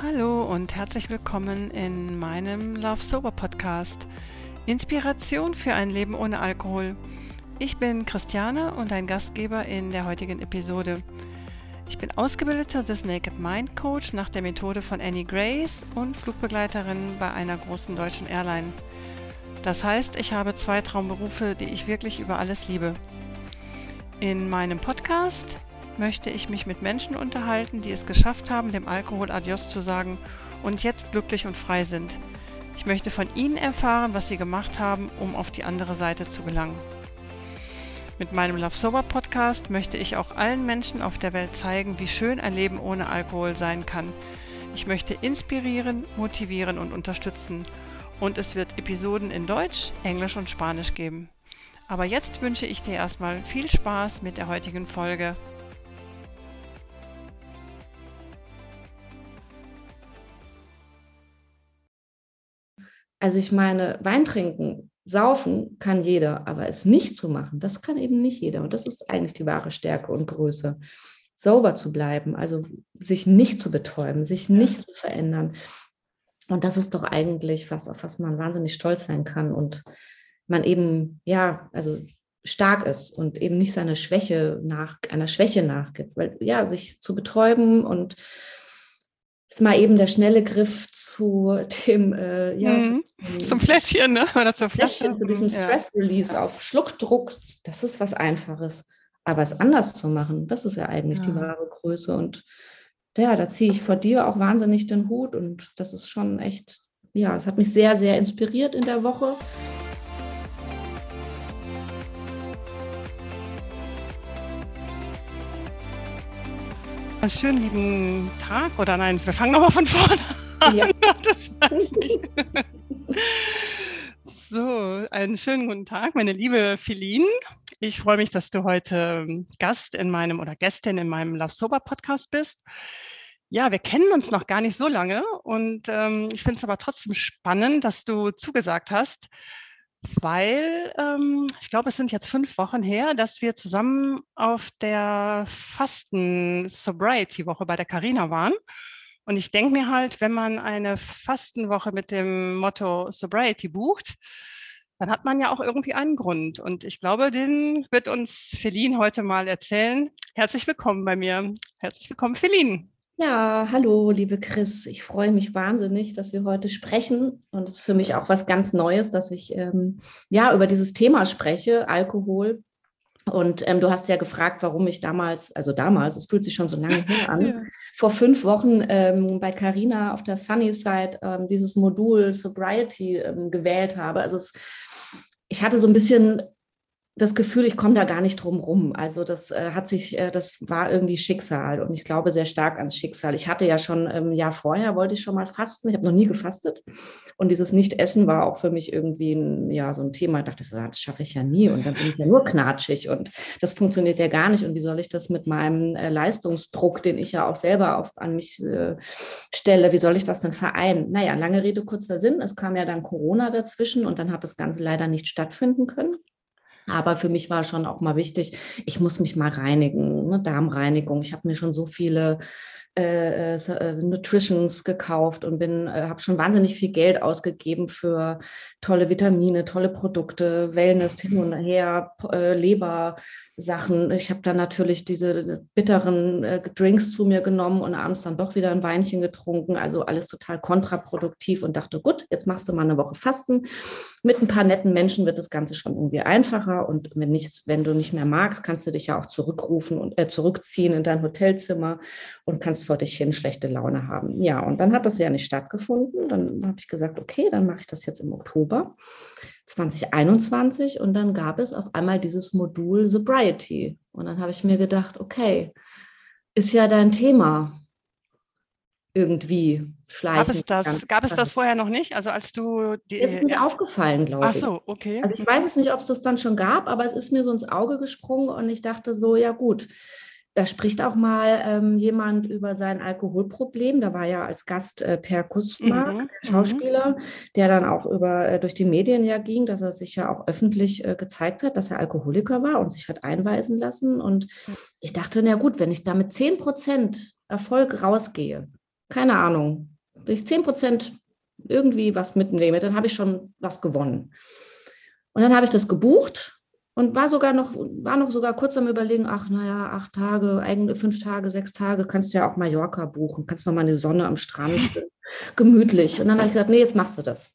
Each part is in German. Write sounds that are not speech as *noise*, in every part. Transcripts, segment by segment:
Hallo und herzlich willkommen in meinem Love Sober Podcast. Inspiration für ein Leben ohne Alkohol. Ich bin Christiane und ein Gastgeber in der heutigen Episode. Ich bin ausgebildeter des Naked Mind Coach nach der Methode von Annie Grace und Flugbegleiterin bei einer großen deutschen Airline. Das heißt, ich habe zwei Traumberufe, die ich wirklich über alles liebe. In meinem Podcast möchte ich mich mit Menschen unterhalten, die es geschafft haben, dem Alkohol Adios zu sagen und jetzt glücklich und frei sind. Ich möchte von ihnen erfahren, was sie gemacht haben, um auf die andere Seite zu gelangen. Mit meinem Love Sober Podcast möchte ich auch allen Menschen auf der Welt zeigen, wie schön ein Leben ohne Alkohol sein kann. Ich möchte inspirieren, motivieren und unterstützen. Und es wird Episoden in Deutsch, Englisch und Spanisch geben. Aber jetzt wünsche ich dir erstmal viel Spaß mit der heutigen Folge. Also ich meine, Wein trinken, saufen kann jeder, aber es nicht zu machen, das kann eben nicht jeder. Und das ist eigentlich die wahre Stärke und Größe. Sauber zu bleiben, also sich nicht zu betäuben, sich nicht zu verändern. Und das ist doch eigentlich was, auf was man wahnsinnig stolz sein kann und man eben, ja, also stark ist und eben nicht seine Schwäche nach, einer Schwäche nachgibt. Weil ja, sich zu betäuben und ist mal eben der schnelle Griff zu dem, äh, ja, mhm. zum Fläschchen, ne? Oder zur Flasche. Fläschchen, zu diesem Stress-Release ja. auf Schluckdruck. Das ist was Einfaches. Aber es anders zu machen, das ist ja eigentlich ja. die wahre Größe. Und ja, da ziehe ich vor dir auch wahnsinnig den Hut. Und das ist schon echt, ja, es hat mich sehr, sehr inspiriert in der Woche. Schönen lieben Tag oder nein, wir fangen nochmal von vorne an. Ja. *laughs* Das weiß ich. So, einen schönen guten Tag, meine liebe Feline. Ich freue mich, dass du heute Gast in meinem oder Gästin in meinem Love Sober Podcast bist. Ja, wir kennen uns noch gar nicht so lange und ähm, ich finde es aber trotzdem spannend, dass du zugesagt hast, weil ähm, ich glaube, es sind jetzt fünf Wochen her, dass wir zusammen auf der Fasten-Sobriety-Woche bei der Carina waren. Und ich denke mir halt, wenn man eine Fastenwoche mit dem Motto Sobriety bucht, dann hat man ja auch irgendwie einen Grund. Und ich glaube, den wird uns Feline heute mal erzählen. Herzlich willkommen bei mir. Herzlich willkommen, Feline. Ja, hallo, liebe Chris. Ich freue mich wahnsinnig, dass wir heute sprechen. Und es ist für mich auch was ganz Neues, dass ich ähm, ja über dieses Thema spreche, Alkohol. Und ähm, du hast ja gefragt, warum ich damals, also damals, es fühlt sich schon so *laughs* lange her an, ja. vor fünf Wochen ähm, bei Carina auf der Sunnyside ähm, dieses Modul Sobriety ähm, gewählt habe. Also es, ich hatte so ein bisschen das Gefühl, ich komme da gar nicht drum rum. Also das äh, hat sich, äh, das war irgendwie Schicksal und ich glaube sehr stark ans Schicksal. Ich hatte ja schon ein ähm, Jahr vorher, wollte ich schon mal fasten. Ich habe noch nie gefastet und dieses Nicht-Essen war auch für mich irgendwie ein, ja, so ein Thema. Ich dachte, das schaffe ich ja nie und dann bin ich ja nur knatschig und das funktioniert ja gar nicht. Und wie soll ich das mit meinem äh, Leistungsdruck, den ich ja auch selber auf, an mich äh, stelle, wie soll ich das denn vereinen? Naja, lange Rede, kurzer Sinn. Es kam ja dann Corona dazwischen und dann hat das Ganze leider nicht stattfinden können. Aber für mich war schon auch mal wichtig, ich muss mich mal reinigen, ne? Darmreinigung. Ich habe mir schon so viele äh, äh, äh, Nutritions gekauft und bin, äh, habe schon wahnsinnig viel Geld ausgegeben für tolle Vitamine, tolle Produkte, Wellness hin und her, äh, Leber, Sachen. Ich habe dann natürlich diese bitteren äh, Drinks zu mir genommen und abends dann doch wieder ein Weinchen getrunken. Also alles total kontraproduktiv und dachte, gut, jetzt machst du mal eine Woche Fasten. Mit ein paar netten Menschen wird das Ganze schon irgendwie einfacher. Und wenn, nicht, wenn du nicht mehr magst, kannst du dich ja auch zurückrufen und äh, zurückziehen in dein Hotelzimmer und kannst vor dich hin schlechte Laune haben. Ja, und dann hat das ja nicht stattgefunden. Dann habe ich gesagt, okay, dann mache ich das jetzt im Oktober. 2021 und dann gab es auf einmal dieses Modul Sobriety. Und dann habe ich mir gedacht, okay, ist ja dein Thema irgendwie schleichen. Gab es das, gab es das vorher noch nicht? Also als du die, ist mir aufgefallen, glaube ich. Ach so, okay. Also ich weiß es nicht, ob es das dann schon gab, aber es ist mir so ins Auge gesprungen und ich dachte so, ja gut, da spricht auch mal ähm, jemand über sein Alkoholproblem. Da war ja als Gast äh, Per Kussmark, mhm. Schauspieler, der dann auch über, äh, durch die Medien ja ging, dass er sich ja auch öffentlich äh, gezeigt hat, dass er Alkoholiker war und sich hat einweisen lassen. Und ich dachte, na gut, wenn ich da mit 10 Prozent Erfolg rausgehe, keine Ahnung, wenn ich 10 Prozent irgendwie was mitnehme, dann habe ich schon was gewonnen. Und dann habe ich das gebucht und war sogar noch, war noch sogar kurz am Überlegen, ach naja, acht Tage, eigentlich fünf Tage, sechs Tage, kannst du ja auch Mallorca buchen, kannst noch mal eine Sonne am Strand, *laughs* gemütlich. Und dann habe ich gesagt, nee, jetzt machst du das.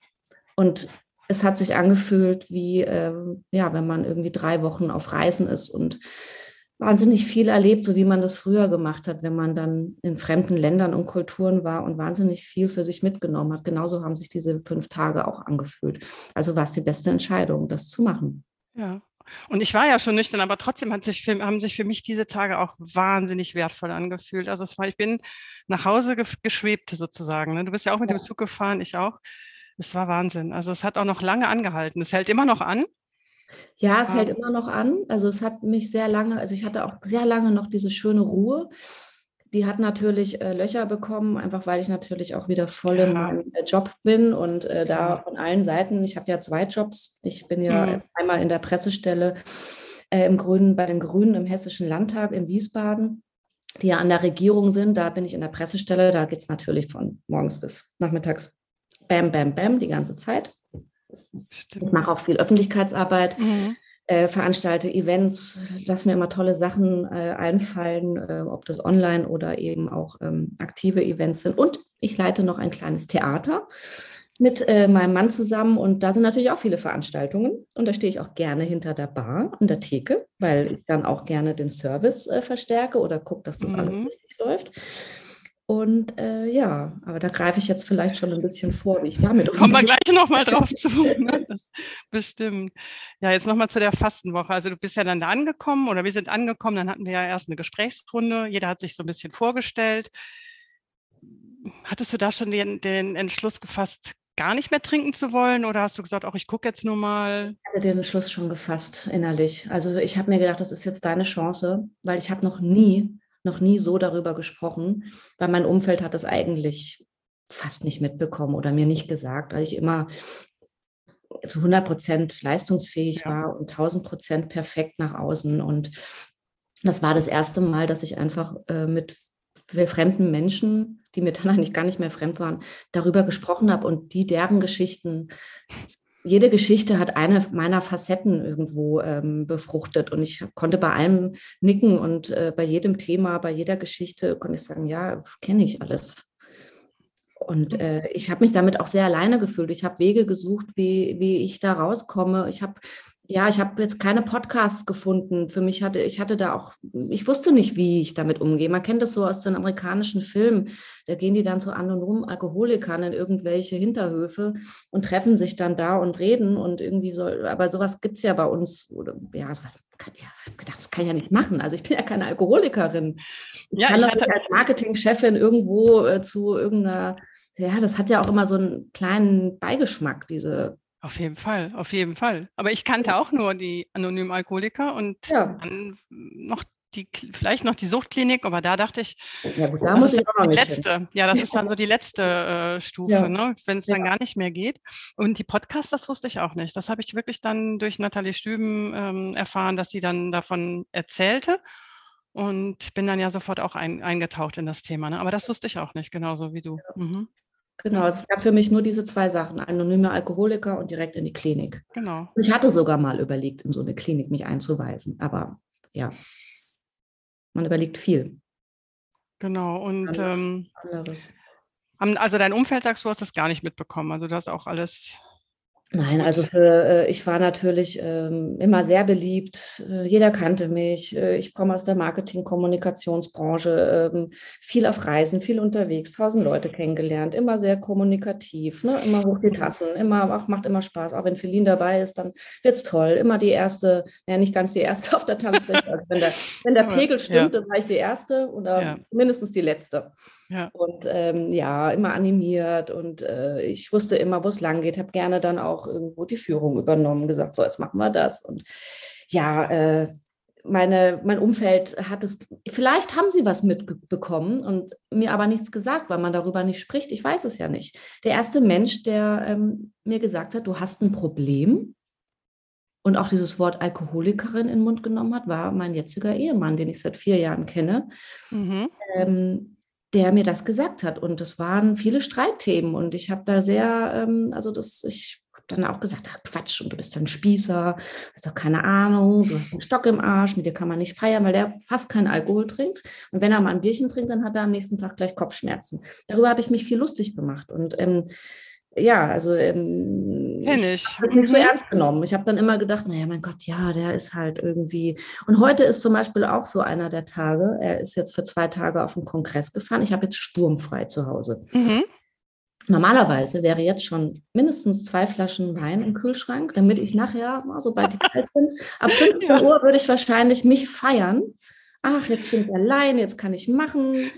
Und es hat sich angefühlt, wie äh, ja, wenn man irgendwie drei Wochen auf Reisen ist und wahnsinnig viel erlebt, so wie man das früher gemacht hat, wenn man dann in fremden Ländern und Kulturen war und wahnsinnig viel für sich mitgenommen hat. Genauso haben sich diese fünf Tage auch angefühlt. Also war es die beste Entscheidung, das zu machen. Ja. Und ich war ja schon nüchtern, aber trotzdem hat sich für, haben sich für mich diese Tage auch wahnsinnig wertvoll angefühlt. Also es war, ich bin nach Hause geschwebt sozusagen. Ne? Du bist ja auch mit dem Zug gefahren, ich auch. Es war Wahnsinn. Also es hat auch noch lange angehalten. Es hält immer noch an. Ja, es hält immer noch an. Also es hat mich sehr lange, also ich hatte auch sehr lange noch diese schöne Ruhe. Die hat natürlich äh, Löcher bekommen, einfach weil ich natürlich auch wieder voll in meinem äh, Job bin und äh, da von allen Seiten, ich habe ja zwei Jobs. Ich bin ja mhm. einmal in der Pressestelle äh, im Grünen, bei den Grünen im Hessischen Landtag in Wiesbaden, die ja an der Regierung sind. Da bin ich in der Pressestelle, da geht es natürlich von morgens bis nachmittags bam, bam, bam die ganze Zeit. Stimmt. Ich mache auch viel Öffentlichkeitsarbeit, mhm. Äh, veranstalte Events, lasse mir immer tolle Sachen äh, einfallen, äh, ob das online oder eben auch ähm, aktive Events sind. Und ich leite noch ein kleines Theater mit äh, meinem Mann zusammen und da sind natürlich auch viele Veranstaltungen und da stehe ich auch gerne hinter der Bar an der Theke, weil ich dann auch gerne den Service äh, verstärke oder gucke, dass das mhm. alles richtig läuft. Und äh, ja, aber da greife ich jetzt vielleicht schon ein bisschen vor, wie ich damit umgehe. Kommen wir gleich nochmal drauf zu. Ne? Das bestimmt. Ja, jetzt nochmal zu der Fastenwoche. Also du bist ja dann da angekommen oder wir sind angekommen, dann hatten wir ja erst eine Gesprächsrunde. Jeder hat sich so ein bisschen vorgestellt. Hattest du da schon den, den Entschluss gefasst, gar nicht mehr trinken zu wollen? Oder hast du gesagt, auch ich gucke jetzt nur mal? Ich hatte den Entschluss schon gefasst innerlich. Also ich habe mir gedacht, das ist jetzt deine Chance, weil ich habe noch nie noch nie so darüber gesprochen, weil mein Umfeld hat es eigentlich fast nicht mitbekommen oder mir nicht gesagt, weil ich immer zu 100 Prozent leistungsfähig ja. war und 1000 Prozent perfekt nach außen. Und das war das erste Mal, dass ich einfach äh, mit fremden Menschen, die mir dann *laughs* eigentlich gar nicht mehr fremd waren, darüber gesprochen habe und die deren Geschichten jede Geschichte hat eine meiner Facetten irgendwo ähm, befruchtet und ich konnte bei allem nicken und äh, bei jedem Thema, bei jeder Geschichte konnte ich sagen, ja, kenne ich alles. Und äh, ich habe mich damit auch sehr alleine gefühlt. Ich habe Wege gesucht, wie, wie ich da rauskomme. Ich habe ja, ich habe jetzt keine Podcasts gefunden. Für mich hatte, ich hatte da auch, ich wusste nicht, wie ich damit umgehe. Man kennt das so aus den amerikanischen Filmen. Da gehen die dann zu anonymen Alkoholikern in irgendwelche Hinterhöfe und treffen sich dann da und reden und irgendwie so, aber sowas gibt es ja bei uns, oder ja, sowas kann, ja, gedacht, das kann ich ja nicht machen. Also ich bin ja keine Alkoholikerin. Ich ja, kann ich hatte als Marketingchefin irgendwo äh, zu irgendeiner, ja, das hat ja auch immer so einen kleinen Beigeschmack, diese auf jeden Fall, auf jeden Fall. Aber ich kannte auch nur die anonymen Alkoholiker und ja. dann noch die, vielleicht noch die Suchtklinik, aber da dachte ich, ja, gut, da das ist die letzte. Hin. Ja, das ist dann *laughs* so die letzte äh, Stufe, ja. ne? wenn es dann gar nicht mehr geht. Und die Podcasts, das wusste ich auch nicht. Das habe ich wirklich dann durch Nathalie Stüben ähm, erfahren, dass sie dann davon erzählte. Und bin dann ja sofort auch ein, eingetaucht in das Thema. Ne? Aber das wusste ich auch nicht, genauso wie du. Mhm. Genau, es gab für mich nur diese zwei Sachen, anonyme Alkoholiker und direkt in die Klinik. Genau. Ich hatte sogar mal überlegt, in so eine Klinik mich einzuweisen, aber ja, man überlegt viel. Genau, und ähm, also dein Umfeld sagst du, hast das gar nicht mitbekommen. Also du hast auch alles Nein, also für, äh, ich war natürlich ähm, immer sehr beliebt. Äh, jeder kannte mich. Äh, ich komme aus der Marketing-Kommunikationsbranche, ähm, viel auf Reisen, viel unterwegs, tausend Leute kennengelernt, immer sehr kommunikativ, ne? immer hoch die Tassen, immer, auch macht immer Spaß. Auch wenn Feline dabei ist, dann wird es toll. Immer die erste, ja nicht ganz die erste auf der Tanzfläche. *laughs* Also wenn, der, wenn der Pegel stimmte, ja. war ich die erste oder ja. mindestens die letzte. Ja. Und ähm, ja, immer animiert und äh, ich wusste immer, wo es lang geht, habe gerne dann auch irgendwo die Führung übernommen, gesagt, so, jetzt machen wir das. Und ja, äh, meine, mein Umfeld hat es, vielleicht haben sie was mitbekommen und mir aber nichts gesagt, weil man darüber nicht spricht. Ich weiß es ja nicht. Der erste Mensch, der ähm, mir gesagt hat, du hast ein Problem und auch dieses Wort Alkoholikerin in den Mund genommen hat, war mein jetziger Ehemann, den ich seit vier Jahren kenne. Mhm. Ähm, der mir das gesagt hat. Und es waren viele Streitthemen und ich habe da sehr, ähm, also das, ich habe dann auch gesagt, ach Quatsch, und du bist ein Spießer, hast doch keine Ahnung, du hast einen Stock im Arsch, mit dir kann man nicht feiern, weil der fast keinen Alkohol trinkt. Und wenn er mal ein Bierchen trinkt, dann hat er am nächsten Tag gleich Kopfschmerzen. Darüber habe ich mich viel lustig gemacht. Und ähm, ja, also ähm, Kenn ich. ich habe nicht so Mhm. ernst genommen. Ich habe dann immer gedacht, naja, mein Gott, ja, der ist halt irgendwie. Und heute ist zum Beispiel auch so einer der Tage. Er ist jetzt für zwei Tage auf den Kongress gefahren. Ich habe jetzt sturmfrei zu Hause. Mhm. Normalerweise wäre jetzt schon mindestens zwei Flaschen Wein im Kühlschrank, damit ich nachher, sobald die *laughs* kalt sind, ab 15 Ja. Uhr würde ich wahrscheinlich mich feiern. Ach, jetzt bin ich allein, jetzt kann ich machen.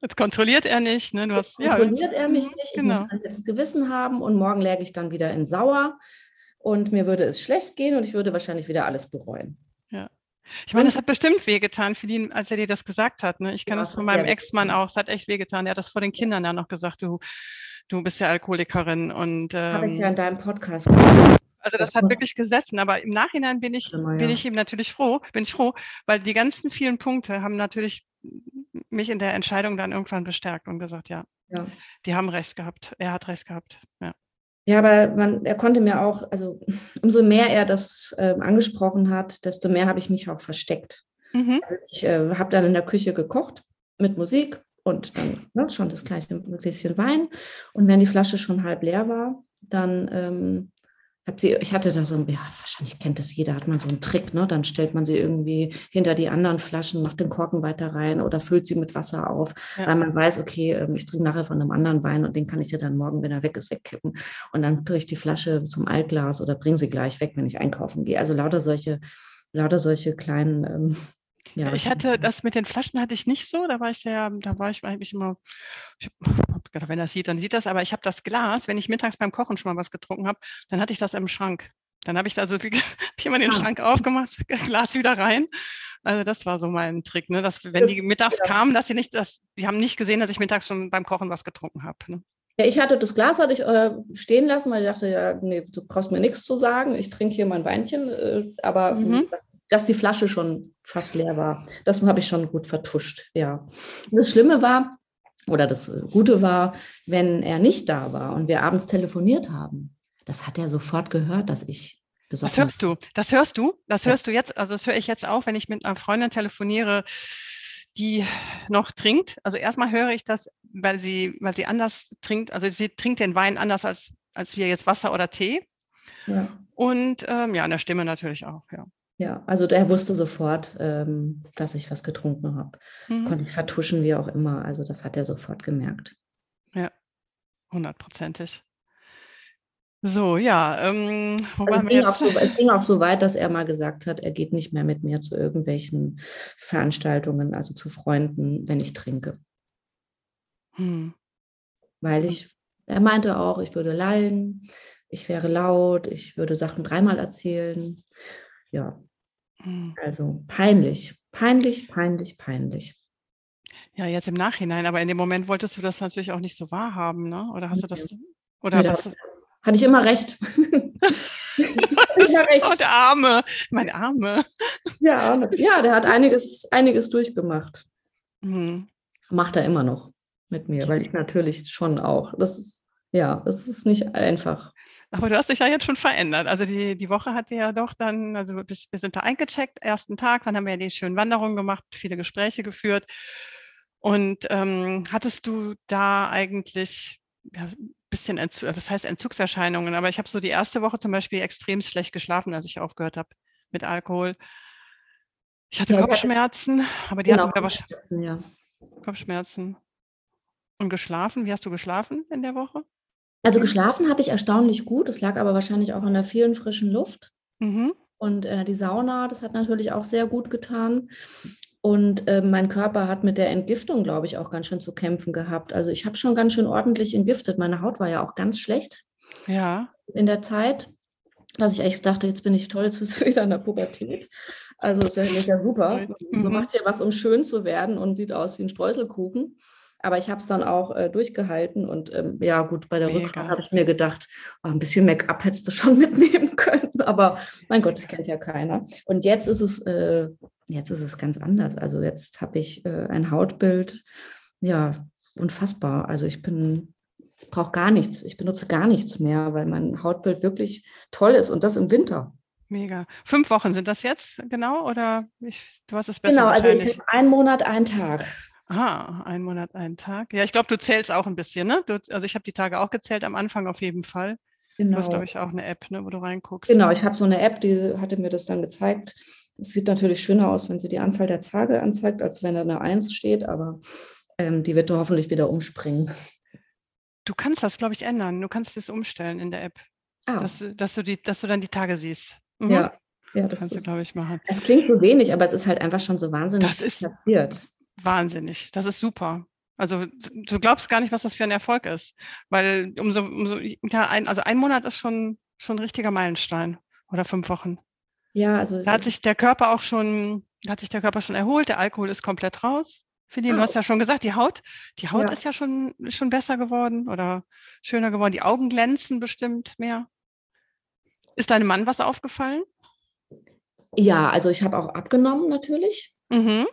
Jetzt, kontrolliert er nicht. Ne? Du hast, Jetzt kontrolliert er mich mhm, nicht. Ich Genau. muss ein das Gewissen haben und morgen läge ich dann wieder in Sauer und mir würde es schlecht gehen und ich würde wahrscheinlich wieder alles bereuen. Ich meine, das hat bestimmt wehgetan für ihn, als er dir das gesagt hat. Ne? Ich kann Ja, das von meinem Ex-Mann auch. Es hat echt wehgetan. Er hat das vor den Kindern dann noch gesagt, du, du bist ja Alkoholikerin. Und Habe ich ja ähm, in deinem Podcast gehört. Also das hat wirklich gesessen. Aber im Nachhinein bin ich, bin ich ihm natürlich froh, bin ich froh, weil die ganzen vielen Punkte haben natürlich mich in der Entscheidung dann irgendwann bestärkt und gesagt, ja, Ja. die haben recht gehabt. Er hat recht gehabt. Ja. Ja, aber man, er konnte mir auch, also *laughs* umso mehr er das ähm, angesprochen hat, desto mehr habe ich mich auch versteckt. Mhm. Also ich äh, habe dann in der Küche gekocht mit Musik und dann ne, schon das gleiche Gläschen Wein. Und wenn die Flasche schon halb leer war, dann ähm, habe sie, ich hatte da so, ein- ja, wahrscheinlich kennt das jeder, hat man so einen Trick, ne? Dann stellt man sie irgendwie hinter die anderen Flaschen, macht den Korken weiter rein oder füllt sie mit Wasser auf, Ja. weil man weiß, okay, ähm, ich trinke nachher von einem anderen Wein und den kann ich ja dann morgen, wenn er weg ist, wegkippen. Und dann tue ich die Flasche zum Altglas oder bringe sie gleich weg, wenn ich einkaufen gehe. Also lauter solche, lauter solche kleinen, ähm, ja. Ich hatte das mit den Flaschen hatte ich nicht so, da war ich sehr, da war ich eigentlich immer, ich hab gedacht, wenn er sieht, dann sieht das, aber ich habe das Glas, wenn ich mittags beim Kochen schon mal was getrunken habe, dann hatte ich das im Schrank. Dann habe ich also wie, *laughs* hab ich immer den Ah. Schrank aufgemacht, *laughs* Glas wieder rein. Also das war so mein Trick, ne? dass wenn die Das- mittags ja. kamen, dass sie nicht, dass die haben nicht gesehen, dass ich mittags schon beim Kochen was getrunken habe. Ne? Ja, ich hatte das Glas hatte ich äh, stehen lassen, weil ich dachte, ja, nee, du brauchst mir nichts zu sagen. Ich trinke hier mein Weinchen, äh, aber Mhm. dass, die Flasche schon fast leer war, das habe ich schon gut vertuscht. Ja. Und das Schlimme war oder das äh, Gute war, wenn er nicht da war und wir abends telefoniert haben, das hat er sofort gehört, dass ich Das besoffen hörst du, das hörst du, das hörst du jetzt, also das höre ich jetzt auch, wenn ich mit einer Freundin telefoniere, die noch trinkt. Also erstmal höre ich das, weil sie, weil sie anders trinkt, also sie trinkt den Wein anders als, als wir jetzt Wasser oder Tee. Ja. Und ähm, ja, an der Stimme natürlich auch, ja. Ja, also der wusste sofort, ähm, dass ich was getrunken habe. Mhm. Konnte ich vertuschen, wie auch immer. Also das hat er sofort gemerkt. Hundertprozentig. So, ja, ähm, Also es, ging auch jetzt? so, es ging auch so weit, dass er mal gesagt hat, er geht nicht mehr mit mir zu irgendwelchen Veranstaltungen, also zu Freunden, wenn ich trinke. Hm. Weil ich, er meinte auch, ich würde lallen, ich wäre laut, ich würde Sachen dreimal erzählen. Ja, Hm. also peinlich, peinlich, peinlich, peinlich. Ja, jetzt im Nachhinein, aber in dem Moment wolltest du das natürlich auch nicht so wahrhaben, ne? Oder hast du das, oder Nee, da was? Hatte ich immer recht. *laughs* immer recht. Oh, der Arme, mein Arme. Ja, ja, der hat einiges, einiges durchgemacht. Hm. Macht er immer noch mit mir, weil ich natürlich schon auch. Das ist, ja, das ist nicht einfach. Aber du hast dich ja jetzt schon verändert. Also die, die Woche hat ja doch dann, also bis, wir sind da eingecheckt, ersten Tag, dann haben wir ja die schönen Wanderungen gemacht, viele Gespräche geführt. Und ähm, hattest du da eigentlich ja, bisschen, Entzug, was heißt Entzugserscheinungen, aber ich habe so die erste Woche zum Beispiel extrem schlecht geschlafen, als ich aufgehört habe mit Alkohol. Ich hatte Ja, Kopfschmerzen, aber die Genau. hatten wahrscheinlich Ja. Kopfschmerzen. Und geschlafen? Wie hast du geschlafen in der Woche? Also geschlafen habe ich erstaunlich gut. Es lag aber wahrscheinlich auch an der vielen frischen Luft. Mhm. Und äh, die Sauna, das hat natürlich auch sehr gut getan. Und äh, mein Körper hat mit der Entgiftung, glaube ich, auch ganz schön zu kämpfen gehabt. Also ich habe schon ganz schön ordentlich entgiftet. Meine Haut war ja auch ganz schlecht Ja. in der Zeit, dass ich echt dachte, jetzt bin ich toll, jetzt bist du *laughs* wieder in der Pubertät. Also ist ja, ist ja super. So Mhm. macht ihr was, um schön zu werden und sieht aus wie ein Streuselkuchen. Aber ich habe es dann auch äh, durchgehalten und ähm, ja, gut, bei der Mega. Rückfahrt habe ich mir gedacht, oh, ein bisschen Make-up hättest du schon *laughs* mitnehmen können. Aber mein Gott, das kennt ja keiner. Und jetzt ist es, äh, jetzt ist es ganz anders. Also jetzt habe ich äh, ein Hautbild, ja, unfassbar. Also ich bin, ich brauche gar nichts. Ich benutze gar nichts mehr, weil mein Hautbild wirklich toll ist und das im Winter. Mega. Fünf Wochen sind das jetzt genau oder ich, du hast es besser Genau, also ich habe einen Monat, einen Tag. Ah, ein Monat, einen Tag. Ja, ich glaube, du zählst auch ein bisschen, ne? Du, also ich habe die Tage auch gezählt, am Anfang auf jeden Fall. Du hast, Genau. glaube ich, auch eine App, ne, wo du reinguckst. Genau, ich habe so eine App, die hatte mir das dann gezeigt. Es sieht natürlich schöner aus, wenn sie die Anzahl der Tage anzeigt, als wenn da eine Eins steht, aber ähm, die wird hoffentlich wieder umspringen. Du kannst das, glaube ich, ändern. Du kannst es umstellen in der App, Ah, dass, du- dass, du die, dass du dann die Tage siehst. Mhm. ja, ja, das Kannst du, ist, glaube ich, machen. es klingt so wenig, aber es ist halt einfach schon so wahnsinnig Das ist- passiert. Wahnsinnig. Das ist super. Also du glaubst gar nicht, was das für ein Erfolg ist. Weil umso, umso ja, ein, also ein Monat ist schon, schon ein richtiger Meilenstein. Oder fünf Wochen. Ja, also Da hat sich der Körper auch schon, da hat sich der Körper schon erholt, der Alkohol ist komplett raus. Feline, du Ah. hast ja schon gesagt, die Haut, die Haut Ja. ist ja schon, schon besser geworden oder schöner geworden. Die Augen glänzen bestimmt mehr. Ist deinem Mann was aufgefallen? ja, also ich habe auch abgenommen natürlich. Mhm.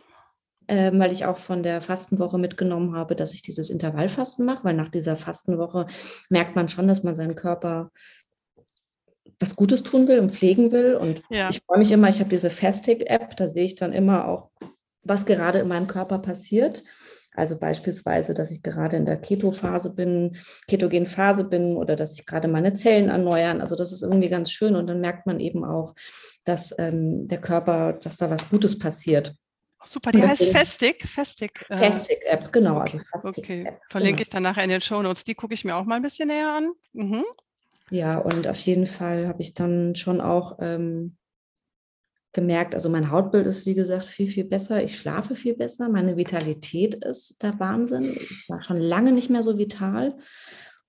Ähm, weil ich auch von der Fastenwoche mitgenommen habe, dass ich dieses Intervallfasten mache, weil nach dieser Fastenwoche merkt man schon, dass man seinen Körper was Gutes tun will und pflegen will. Und Ja. ich freue mich immer, ich habe diese Fastic-App, da sehe ich dann immer auch, was gerade in meinem Körper passiert. Also beispielsweise, dass ich gerade in der Keto-Phase bin, Ketogen-Phase bin oder dass sich gerade meine Zellen erneuern. Also das ist irgendwie ganz schön und dann merkt man eben auch, dass ähm, der Körper, dass da was Gutes passiert. Super, die heißt Festig. Festig. äh, Fastic-App, genau. Also Okay, Fastic-App, verlinke genau. ich dann nachher in den Shownotes. Die gucke ich mir auch mal ein bisschen näher an. Mhm. Ja, und auf jeden Fall habe ich dann schon auch ähm, gemerkt, also mein Hautbild ist, wie gesagt, viel, viel besser. Ich schlafe viel besser. Meine Vitalität ist der Wahnsinn. Ich war schon lange nicht mehr so vital.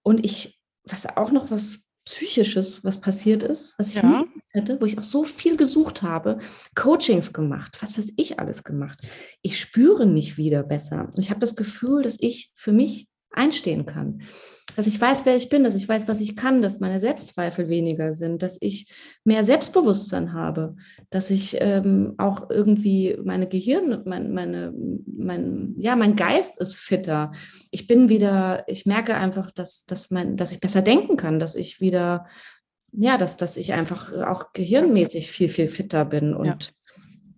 Und ich, was auch noch was Psychisches, was passiert ist, was ich Ja. nie gedacht hätte, wo ich auch so viel gesucht habe, Coachings gemacht, was weiß ich alles gemacht. Ich spüre mich wieder besser. Ich habe das Gefühl, dass ich für mich einstehen kann. Dass ich weiß, wer ich bin, dass ich weiß, was ich kann, dass meine Selbstzweifel weniger sind, dass ich mehr Selbstbewusstsein habe, dass ich ähm, auch irgendwie meine Gehirn, mein, meine, mein, ja, mein Geist ist fitter. Ich bin wieder, ich merke einfach, dass, dass, mein, dass ich besser denken kann, dass ich wieder, ja, dass, dass ich einfach auch gehirnmäßig viel, viel fitter bin und, Ja.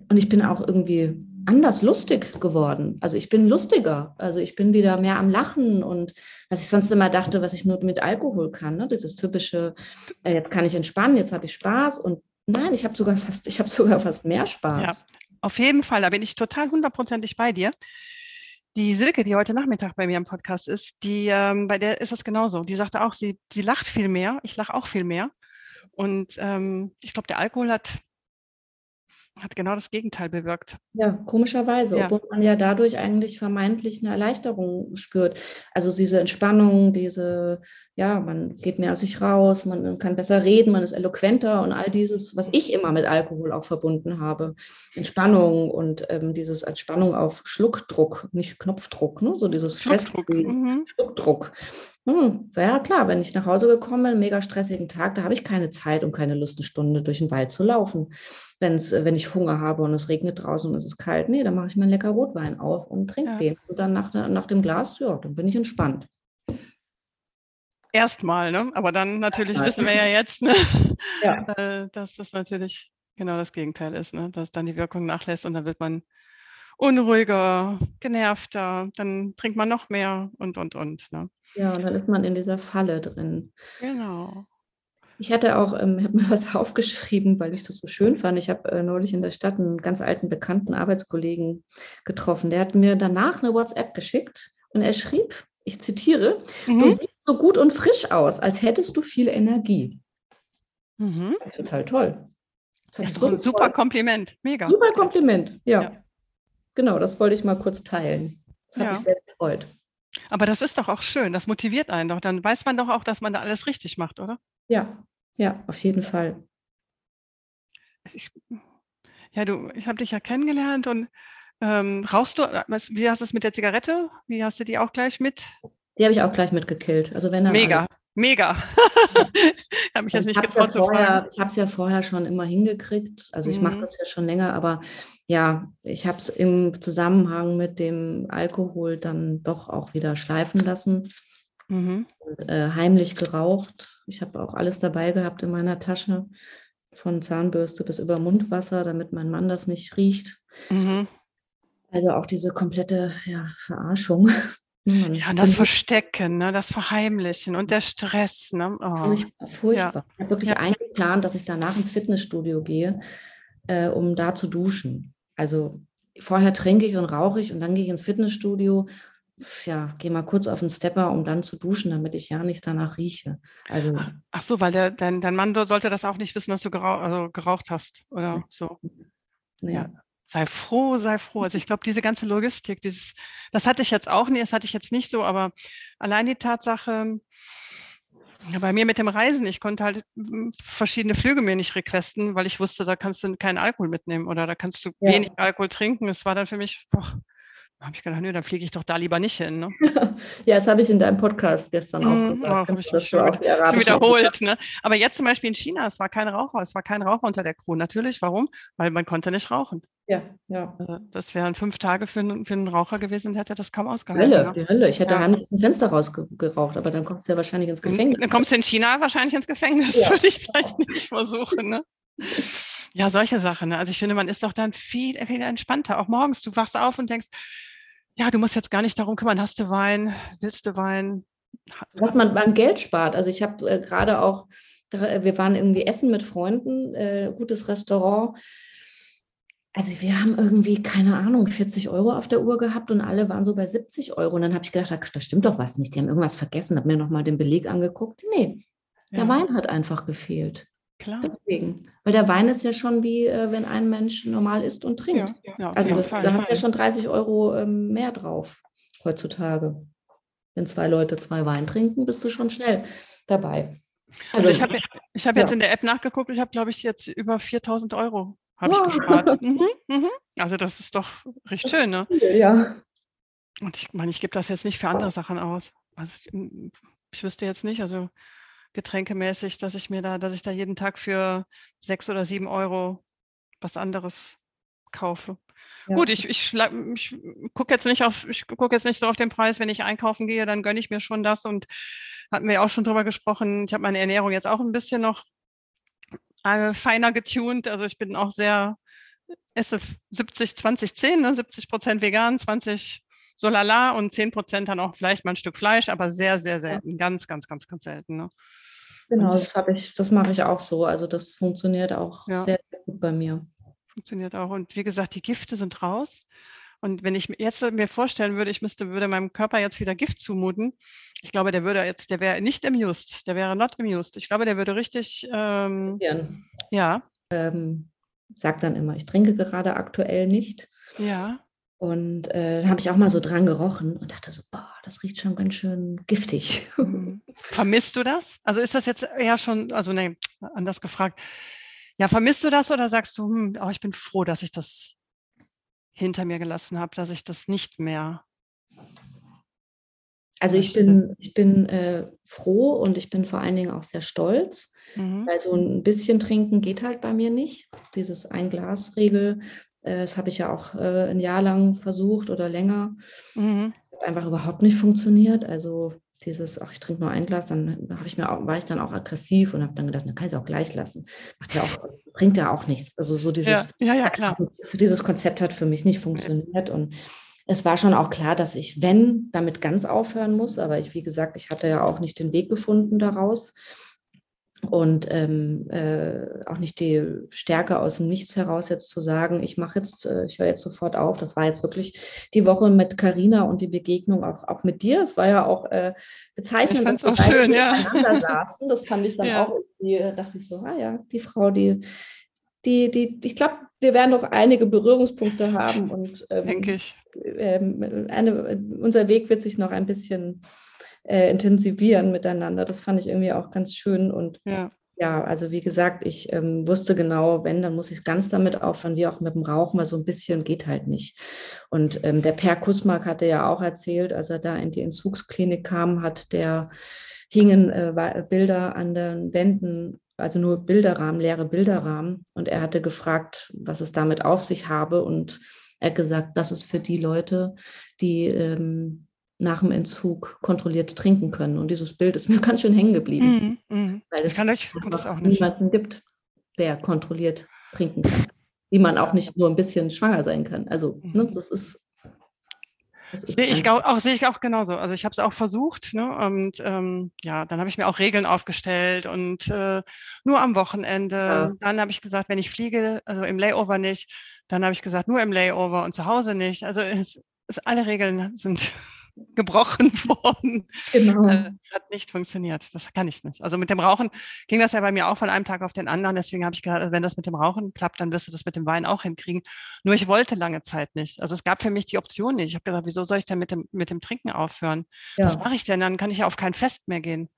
und ich bin auch irgendwie anders lustig geworden. Also ich bin lustiger. Also ich bin wieder mehr am Lachen und was ich sonst immer dachte, was ich nur mit Alkohol kann, ne? dieses typische, äh, jetzt kann ich entspannen, jetzt habe ich Spaß und nein, ich habe sogar fast, ich habe sogar fast mehr Spaß. Auf jeden Fall, da bin ich total hundertprozentig bei dir. Die Silke, die heute Nachmittag bei mir im Podcast ist, die, ähm, bei der ist das genauso. Die sagte auch, sie, sie lacht viel mehr, ich lache auch viel mehr. Und ähm, ich glaube, der Alkohol hat, hat genau das Gegenteil bewirkt. Ja, komischerweise, Ja. obwohl man ja dadurch eigentlich vermeintlich eine Erleichterung spürt. Also diese Entspannung, diese, ja, man geht mehr aus sich raus, man kann besser reden, man ist eloquenter und all dieses, was ich immer mit Alkohol auch verbunden habe. Entspannung und ähm, dieses Entspannung auf Schluckdruck, nicht Knopfdruck, ne? so dieses Schluckdruck. Mhm. Schluckdruck. Hm, ja klar, wenn ich nach Hause gekommen bin, mega stressigen Tag, da habe ich keine Zeit und keine Lust, eine Stunde durch den Wald zu laufen. Wenn's, äh, wenn ich Hunger habe und es regnet draußen und es ist kalt, nee, dann mache ich mir einen lecker Rotwein auf und trinke Ja. den. Und dann nach, nach dem Glas, ja, dann bin ich entspannt. Erstmal, ne? Aber dann natürlich Erstmal. wissen wir ja jetzt, ne? *laughs* Ja. äh, dass das natürlich genau das Gegenteil ist, ne? dass dann die Wirkung nachlässt und dann wird man unruhiger, genervter, dann trinkt man noch mehr und, und, und. Ne? Ja, und dann ist man in dieser Falle drin. Genau. Ich hatte auch, ähm, habe mir *laughs* was aufgeschrieben, weil ich das so schön fand. Ich habe äh, neulich in der Stadt einen ganz alten bekannten Arbeitskollegen getroffen. Der hat mir danach eine WhatsApp geschickt und er schrieb, ich zitiere, Du Mhm. siehst so gut und frisch aus, als hättest du viel Energie. Mhm. Das ist total toll. Das hat Ist doch ein super Kompliment. Mega. Super Kompliment. Ja. Ja. Genau, das wollte ich mal kurz teilen. Das hat Ja. mich sehr gefreut. Aber das ist doch auch schön. Das motiviert einen doch. Dann weiß man doch auch, dass man da alles richtig macht, oder? Ja, ja, auf jeden Fall. Also ich, ja, du, ich habe dich ja kennengelernt und ähm, rauchst du, äh, was, wie hast du es mit der Zigarette? Wie hast du die auch gleich mit? Die habe ich auch gleich mitgekillt. Also wenn Mega. alles. Mega. *laughs* habe mich also jetzt nicht getraut ja vorher, Ich habe es ja vorher schon immer hingekriegt. Also ich mhm. mache das ja schon länger, aber ja, ich habe es im Zusammenhang mit dem Alkohol dann doch auch wieder schleifen lassen. Mhm. Und, äh, heimlich geraucht. Ich habe auch alles dabei gehabt in meiner Tasche, von Zahnbürste bis über Mundwasser, damit mein Mann das nicht riecht. Mhm. Also auch diese komplette ja, Verarschung. Hm, ja, und das Verstecken, ne, das Verheimlichen und der Stress. Ne? Oh. Furchtbar, furchtbar. Ja. Ich habe wirklich ja. eingeplant, dass ich danach ins Fitnessstudio gehe, äh, um da zu duschen. Also vorher trinke ich und rauche ich und dann gehe ich ins Fitnessstudio. Ja, gehe mal kurz auf den Stepper, um dann zu duschen, damit ich ja nicht danach rieche. Also, Ach so, weil der, dein, dein Mann sollte das auch nicht wissen, dass du geraucht, also geraucht hast, oder so. Ja, sei froh, sei froh. Also ich glaube, diese ganze Logistik, dieses, das hatte ich jetzt auch nicht, das hatte ich jetzt nicht so, aber allein die Tatsache, bei mir mit dem Reisen, ich konnte halt hm, verschiedene Flüge mir nicht requesten, weil ich wusste, da kannst du keinen Alkohol mitnehmen oder da kannst du ja. wenig Alkohol trinken. Es war dann für mich, boah, habe ich gedacht, nö, dann fliege ich doch da lieber nicht hin. Ne? *laughs* ja, das habe ich in deinem Podcast gestern auch mm, gesagt. Oh, ich das schon, wieder, schon wiederholt. Ne? Aber jetzt zum Beispiel in China, es war kein Raucher, es war kein Raucher unter der Crew. Natürlich, warum? Weil man konnte nicht rauchen. Ja, ja. Also das wären fünf Tage für, für einen Raucher gewesen, hätte das kaum ausgehalten. Hölle, ne? die Hölle. Ich hätte ja. heimlich ein Fenster rausgeraucht, aber dann kommst du ja wahrscheinlich ins Gefängnis. Dann kommst du in China wahrscheinlich ins Gefängnis, ja. würde ich vielleicht nicht versuchen. Ne? Ja, solche Sachen. Ne? Also ich finde, man ist doch dann viel, viel entspannter. Auch morgens, du wachst auf und denkst, ja, du musst jetzt gar nicht darum kümmern, hast du Wein, willst du Wein? Was man beim Geld spart. Also ich habe äh, gerade auch, wir waren irgendwie essen mit Freunden, äh, gutes Restaurant. Also wir haben irgendwie, keine Ahnung, 40 Euro auf der Uhr gehabt und alle waren so bei 70 Euro. Und dann habe ich gedacht, da stimmt doch was nicht. Die haben irgendwas vergessen, habe mir nochmal den Beleg angeguckt. Nee, der ja. Wein hat einfach gefehlt. Klar. Deswegen. Weil der Wein ist ja schon wie, äh, wenn ein Mensch normal isst und trinkt. Ja, ja, also das, da hast du ja schon 30 Euro ähm, mehr drauf heutzutage. Wenn zwei Leute zwei Wein trinken, bist du schon schnell dabei. Also, also ich habe ich hab ja. jetzt in der App nachgeguckt, ich habe, glaube ich, jetzt über 4000 Euro habe ich gespart. *laughs* Mhm, mhm. Also das ist doch recht das schön, ne? Viel, ja. Und ich meine, ich gebe das jetzt nicht für andere Sachen aus. Also ich, ich wüsste jetzt nicht, also getränkemäßig, dass ich mir da, dass ich da jeden Tag für sechs oder sieben Euro was anderes kaufe. Ja. Gut, ich, ich, ich gucke jetzt nicht auf, ich gucke jetzt nicht so auf den Preis, wenn ich einkaufen gehe, dann gönne ich mir schon das und hatten wir auch schon drüber gesprochen. Ich habe meine Ernährung jetzt auch ein bisschen noch äh, feiner getuned. Also ich bin auch sehr, esse 70, 20, 10, ne? 70 Prozent vegan, 20 so lala und 10 Prozent dann auch vielleicht mal ein Stück Fleisch, aber sehr, sehr selten. Ganz, ganz, ganz, ganz selten. Ne? Genau, das, das ich, das mache ich auch so. Also das funktioniert auch ja. sehr, sehr gut bei mir. Funktioniert auch. Und wie gesagt, die Gifte sind raus. Und wenn ich jetzt mir vorstellen würde, ich müsste, würde meinem Körper jetzt wieder Gift zumuten, ich glaube, der würde jetzt, der wäre nicht amused, der wäre not amused. Ich glaube, der würde richtig, ähm, ja. Ähm, sag dann immer, ich trinke gerade aktuell nicht. Ja. Und äh, da habe ich auch mal so dran gerochen und dachte so, boah, das riecht schon ganz schön giftig. Mhm. *laughs* Vermisst du das? Also ist das jetzt eher schon, also nee, anders gefragt. Ja, vermisst du das oder sagst du, hm, oh, ich bin froh, dass ich das hinter mir gelassen habe, dass ich das nicht mehr. Also ich bin, ich bin äh, froh und ich bin vor allen Dingen auch sehr stolz, mhm. weil so ein bisschen trinken geht halt bei mir nicht. Dieses Ein-Glas-Regel das habe ich ja auch äh, ein Jahr lang versucht oder länger. Mhm. Hat einfach überhaupt nicht funktioniert. Also dieses, ach, ich trinke nur ein Glas, dann habe ich mir auch, war ich dann auch aggressiv und habe dann gedacht, dann kann ich es auch gleich lassen. Macht ja auch, bringt ja auch nichts. Also so dieses, ja, ja, ja klar. dieses Konzept hat für mich nicht funktioniert. Und es war schon auch klar, dass ich, wenn, damit ganz aufhören muss. Aber ich, wie gesagt, ich hatte ja auch nicht den Weg gefunden daraus und ähm, äh, auch nicht die Stärke aus dem Nichts heraus jetzt zu sagen, ich mache jetzt, äh, ich höre jetzt sofort auf. Das war jetzt wirklich die Woche mit Carina und die Begegnung auch, auch mit dir. Es war ja auch äh, bezeichnend, dass wir schön, ja. saßen. Das fand ich dann ja. auch irgendwie, äh, dachte ich so, ah ja, die Frau, die, die, die, ich glaube, wir werden noch einige Berührungspunkte haben und ähm, denke ich. Ähm, eine, unser Weg wird sich noch ein bisschen äh, intensivieren miteinander. Das fand ich irgendwie auch ganz schön und ja. Ja, also wie gesagt, ich ähm, wusste genau, wenn, dann muss ich ganz damit aufhören, wie auch mit dem Rauchen, weil so ein bisschen geht halt nicht. Und ähm, der Per Kusmark hatte ja auch erzählt, als er da in die Entzugsklinik kam, hat der hingen äh, Bilder an den Wänden, also nur Bilderrahmen, leere Bilderrahmen. Und er hatte gefragt, was es damit auf sich habe. Und er hat gesagt, das ist für die Leute, die ähm, nach dem Entzug kontrolliert trinken können. Und dieses Bild ist *laughs* mir ganz schön hängen geblieben. Mm, mm. Weil es kann ich, das auch nicht. niemanden gibt, der kontrolliert trinken kann. Wie man auch nicht nur ein bisschen schwanger sein kann. Also, ne, mhm. das ist Sehe ich auch, sehe ich auch genauso. Also ich habe es auch versucht, ne? Und ähm, ja, dann habe ich mir auch Regeln aufgestellt und äh, nur am Wochenende. Ja. Dann habe ich gesagt, wenn ich fliege, also im Layover nicht, dann habe ich gesagt, nur im Layover und zu Hause nicht. Also es, es, alle Regeln sind gebrochen *laughs* worden. Genau. Äh, hat nicht funktioniert. Das kann ich nicht. Also mit dem Rauchen ging das ja bei mir auch von einem Tag auf den anderen. Deswegen habe ich gesagt, also wenn das mit dem Rauchen klappt, dann wirst du das mit dem Wein auch hinkriegen. Nur ich wollte lange Zeit nicht. Also es gab für mich die Option nicht. Ich habe gesagt, wieso soll ich denn mit dem, mit dem Trinken aufhören? Ja. Was mache ich denn? Dann kann ich ja auf kein Fest mehr gehen.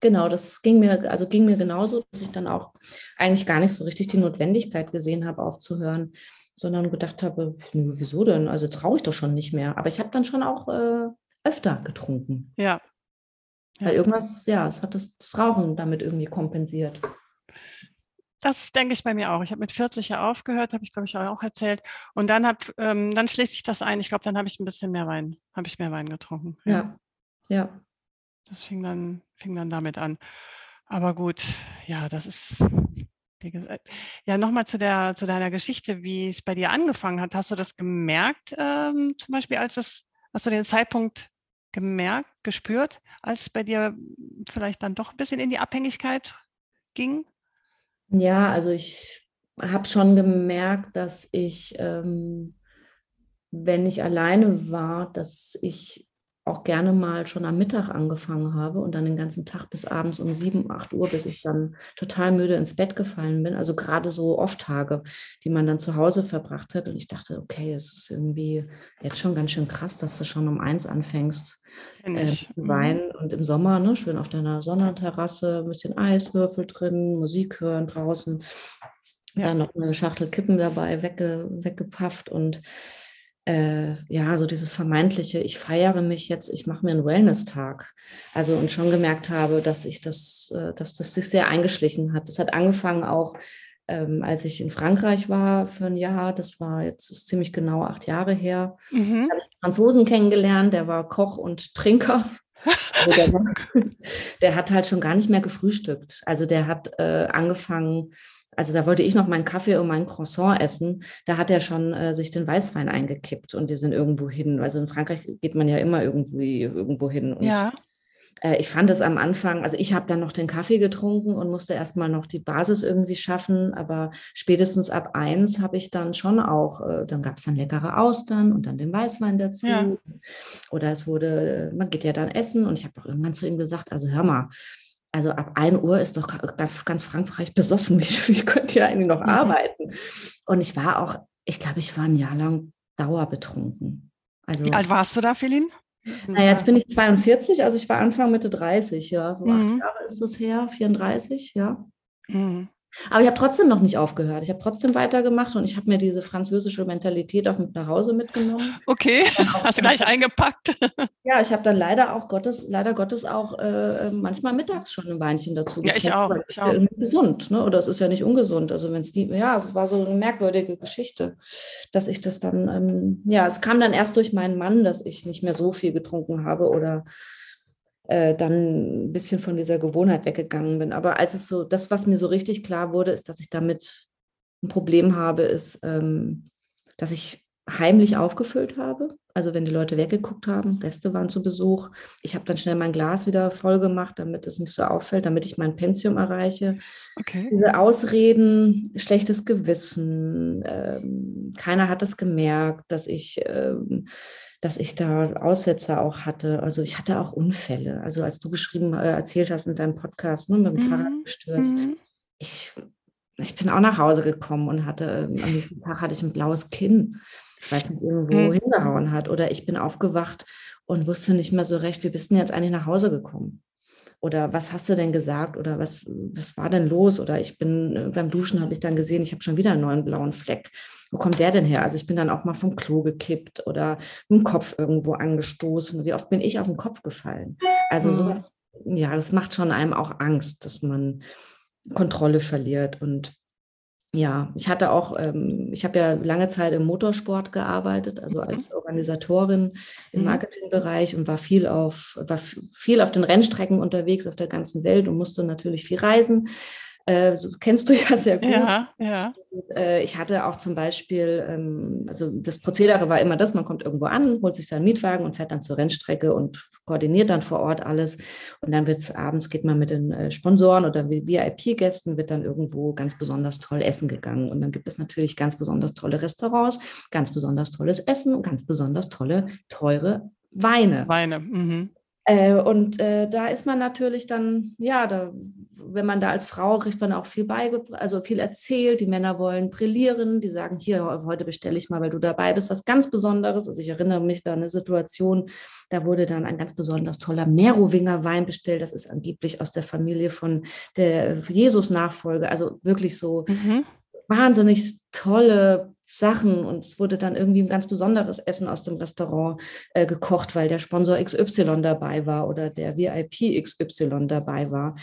Genau, das ging mir, also ging mir genauso, dass ich dann auch eigentlich gar nicht so richtig die Notwendigkeit gesehen habe, aufzuhören, sondern gedacht habe, wieso denn? Also traue ich doch schon nicht mehr. Aber ich habe dann schon auch äh, öfter getrunken. Ja. Weil irgendwas, ja, es hat das, das Rauchen damit irgendwie kompensiert. Das denke ich bei mir auch. Ich habe mit 40 ja aufgehört, habe ich, glaube ich, auch erzählt. Und dann, hab, ähm, dann schließt sich das ein. Ich glaube, dann habe ich ein bisschen mehr Wein, habe ich mehr Wein getrunken. Ja. ja. ja. Das fing dann, fing dann damit an. Aber gut, ja, das ist, wie gesagt, ja, nochmal zu, zu deiner Geschichte, wie es bei dir angefangen hat. Hast du das gemerkt, ähm, zum Beispiel, als es Hast du den Zeitpunkt gemerkt, gespürt, als bei dir vielleicht dann doch ein bisschen in die Abhängigkeit ging? Ja, also ich habe schon gemerkt, dass ich, ähm, wenn ich alleine war, dass ich auch gerne mal schon am Mittag angefangen habe und dann den ganzen Tag bis abends um sieben, acht Uhr, bis ich dann total müde ins Bett gefallen bin. Also gerade so oft Tage, die man dann zu Hause verbracht hat. Und ich dachte, okay, es ist irgendwie jetzt schon ganz schön krass, dass du schon um eins anfängst äh, zu mhm. weinen. Und im Sommer, ne, schön auf deiner Sonnenterrasse, ein bisschen Eiswürfel drin, Musik hören draußen. Ja. Dann noch eine Schachtel Kippen dabei, wegge, weggepafft und äh, ja, so dieses vermeintliche, ich feiere mich jetzt, ich mache mir einen Wellness-Tag. Also und schon gemerkt habe, dass ich das, äh, dass das sich sehr eingeschlichen hat. Das hat angefangen auch, ähm, als ich in Frankreich war für ein Jahr. Das war jetzt ist ziemlich genau acht Jahre her. Mhm. Habe ich einen Franzosen kennengelernt, der war Koch und Trinker. Also der, *laughs* der, hat halt schon gar nicht mehr gefrühstückt. Also der hat äh, angefangen, also da wollte ich noch meinen Kaffee und mein Croissant essen. Da hat er schon äh, sich den Weißwein eingekippt und wir sind irgendwo hin. Also in Frankreich geht man ja immer irgendwie irgendwo hin. Und ja. Äh, ich fand es am Anfang, also ich habe dann noch den Kaffee getrunken und musste erstmal noch die Basis irgendwie schaffen. Aber spätestens ab eins habe ich dann schon auch, äh, dann gab es dann leckere Austern und dann den Weißwein dazu. Ja. Oder es wurde, man geht ja dann essen und ich habe auch irgendwann zu ihm gesagt, also hör mal, also ab 1 Uhr ist doch ganz, ganz Frankreich besoffen. *laughs* Wie, wie könnt ihr eigentlich noch mhm. arbeiten? Und ich war auch, ich glaube, ich war ein Jahr lang dauerbetrunken. Also, wie alt warst du da, Feline? Naja, jetzt bin ich 42, also ich war Anfang Mitte 30, ja. So mhm. acht Jahre ist es her, 34, ja. Mhm. Aber ich habe trotzdem noch nicht aufgehört. Ich habe trotzdem weitergemacht und ich habe mir diese französische Mentalität auch mit nach Hause mitgenommen. Okay, *laughs* hast du gleich eingepackt. *laughs* Ja, ich habe dann leider auch Gottes, leider Gottes auch äh, manchmal mittags schon ein Weinchen dazu. Ja, ich auch. Ich auch. gesund, ne? Oder es ist ja nicht ungesund. Also wenn es die, ja, es war so eine merkwürdige Geschichte, dass ich das dann, ähm, ja, es kam dann erst durch meinen Mann, dass ich nicht mehr so viel getrunken habe oder äh, dann ein bisschen von dieser Gewohnheit weggegangen bin. Aber als es so, das, was mir so richtig klar wurde, ist, dass ich damit ein Problem habe, ist, ähm, dass ich heimlich aufgefüllt habe. Also wenn die Leute weggeguckt haben, Gäste waren zu Besuch. Ich habe dann schnell mein Glas wieder voll gemacht, damit es nicht so auffällt, damit ich mein Pensium erreiche. Okay. Diese Ausreden, schlechtes Gewissen, ähm, keiner hat es gemerkt, dass ich ähm, dass ich da Aussetzer auch hatte. Also ich hatte auch Unfälle. Also als du geschrieben, äh, erzählt hast in deinem Podcast, ne, mit dem mhm. Fahrrad gestürzt. Mhm. Ich, ich bin auch nach Hause gekommen und hatte, ähm, am nächsten Tag hatte ich ein blaues Kinn, weil es mich irgendwo mhm. hingehauen hat. Oder ich bin aufgewacht und wusste nicht mehr so recht, wie bist du denn jetzt eigentlich nach Hause gekommen? Oder was hast du denn gesagt? Oder was, was war denn los? Oder ich bin äh, beim Duschen habe ich dann gesehen, ich habe schon wieder einen neuen blauen Fleck wo kommt der denn her? Also ich bin dann auch mal vom Klo gekippt oder mit dem Kopf irgendwo angestoßen. Wie oft bin ich auf den Kopf gefallen? Also mhm. sowas ja, das macht schon einem auch Angst, dass man Kontrolle verliert. Und ja, ich hatte auch, ähm, ich habe ja lange Zeit im Motorsport gearbeitet, also als Organisatorin im mhm. Marketingbereich und war viel auf, war viel auf den Rennstrecken unterwegs auf der ganzen Welt und musste natürlich viel reisen. Äh, so kennst du *laughs* ja sehr gut. Ja, ja. Äh, ich hatte auch zum Beispiel, ähm, also das Prozedere war immer das, man kommt irgendwo an, holt sich seinen Mietwagen und fährt dann zur Rennstrecke und koordiniert dann vor Ort alles. Und dann wird es abends, geht man mit den äh, Sponsoren oder VIP-Gästen, wird dann irgendwo ganz besonders toll essen gegangen. Und dann gibt es natürlich ganz besonders tolle Restaurants, ganz besonders tolles Essen und ganz besonders tolle, teure Weine. Weine. Mhm. Äh, und äh, da ist man natürlich dann, ja, da, wenn man da als Frau kriegt man auch viel beigebracht, also viel erzählt. Die Männer wollen brillieren, die sagen, hier, heute bestelle ich mal, weil du dabei bist, was ganz Besonderes. Also ich erinnere mich da an eine Situation, da wurde dann ein ganz besonders toller Merowinger Wein bestellt. Das ist angeblich aus der Familie von der Jesus-Nachfolge. Also wirklich so mhm. wahnsinnig tolle Sachen und es wurde dann irgendwie ein ganz besonderes Essen aus dem Restaurant äh, gekocht, weil der Sponsor XY dabei war oder der VIP XY dabei war.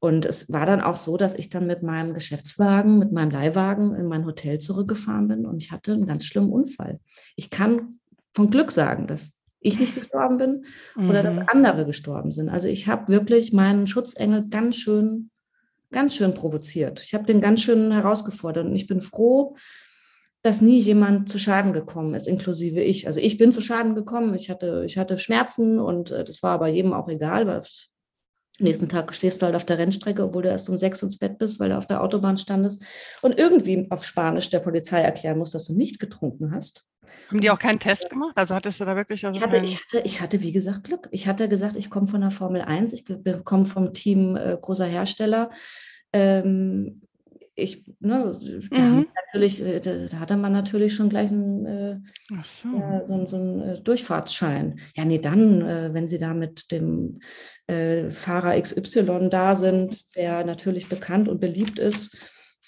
Und es war dann auch so, dass ich dann mit meinem Geschäftswagen, mit meinem Leihwagen in mein Hotel zurückgefahren bin und ich hatte einen ganz schlimmen Unfall. Ich kann von Glück sagen, dass ich nicht gestorben bin mhm. oder dass mhm. andere gestorben sind. Also ich habe wirklich meinen Schutzengel ganz schön, ganz schön provoziert. Ich habe den ganz schön herausgefordert und ich bin froh, dass nie jemand zu Schaden gekommen ist, inklusive ich. Also ich bin zu Schaden gekommen, ich hatte, ich hatte Schmerzen und äh, das war aber jedem auch egal, weil nächsten Tag stehst du halt auf der Rennstrecke, obwohl du erst um sechs ins Bett bist, weil du auf der Autobahn standest und irgendwie auf Spanisch der Polizei erklären musst, dass du nicht getrunken hast. Haben die auch keinen Test gemacht? Also hattest du da wirklich also ich, hatte, ich, hatte, ich hatte, wie gesagt, Glück. Ich hatte gesagt, ich komme von der Formel 1, ich komme vom Team äh, großer Hersteller. Ähm, ich, ne, da, mhm. natürlich, äh, da, hatte man natürlich schon gleich einen, äh, so. Ja, so, so einen äh, Durchfahrtsschein. Ja, nee, dann, äh, wenn Sie da mit dem äh, Fahrer XY da sind, der natürlich bekannt und beliebt ist,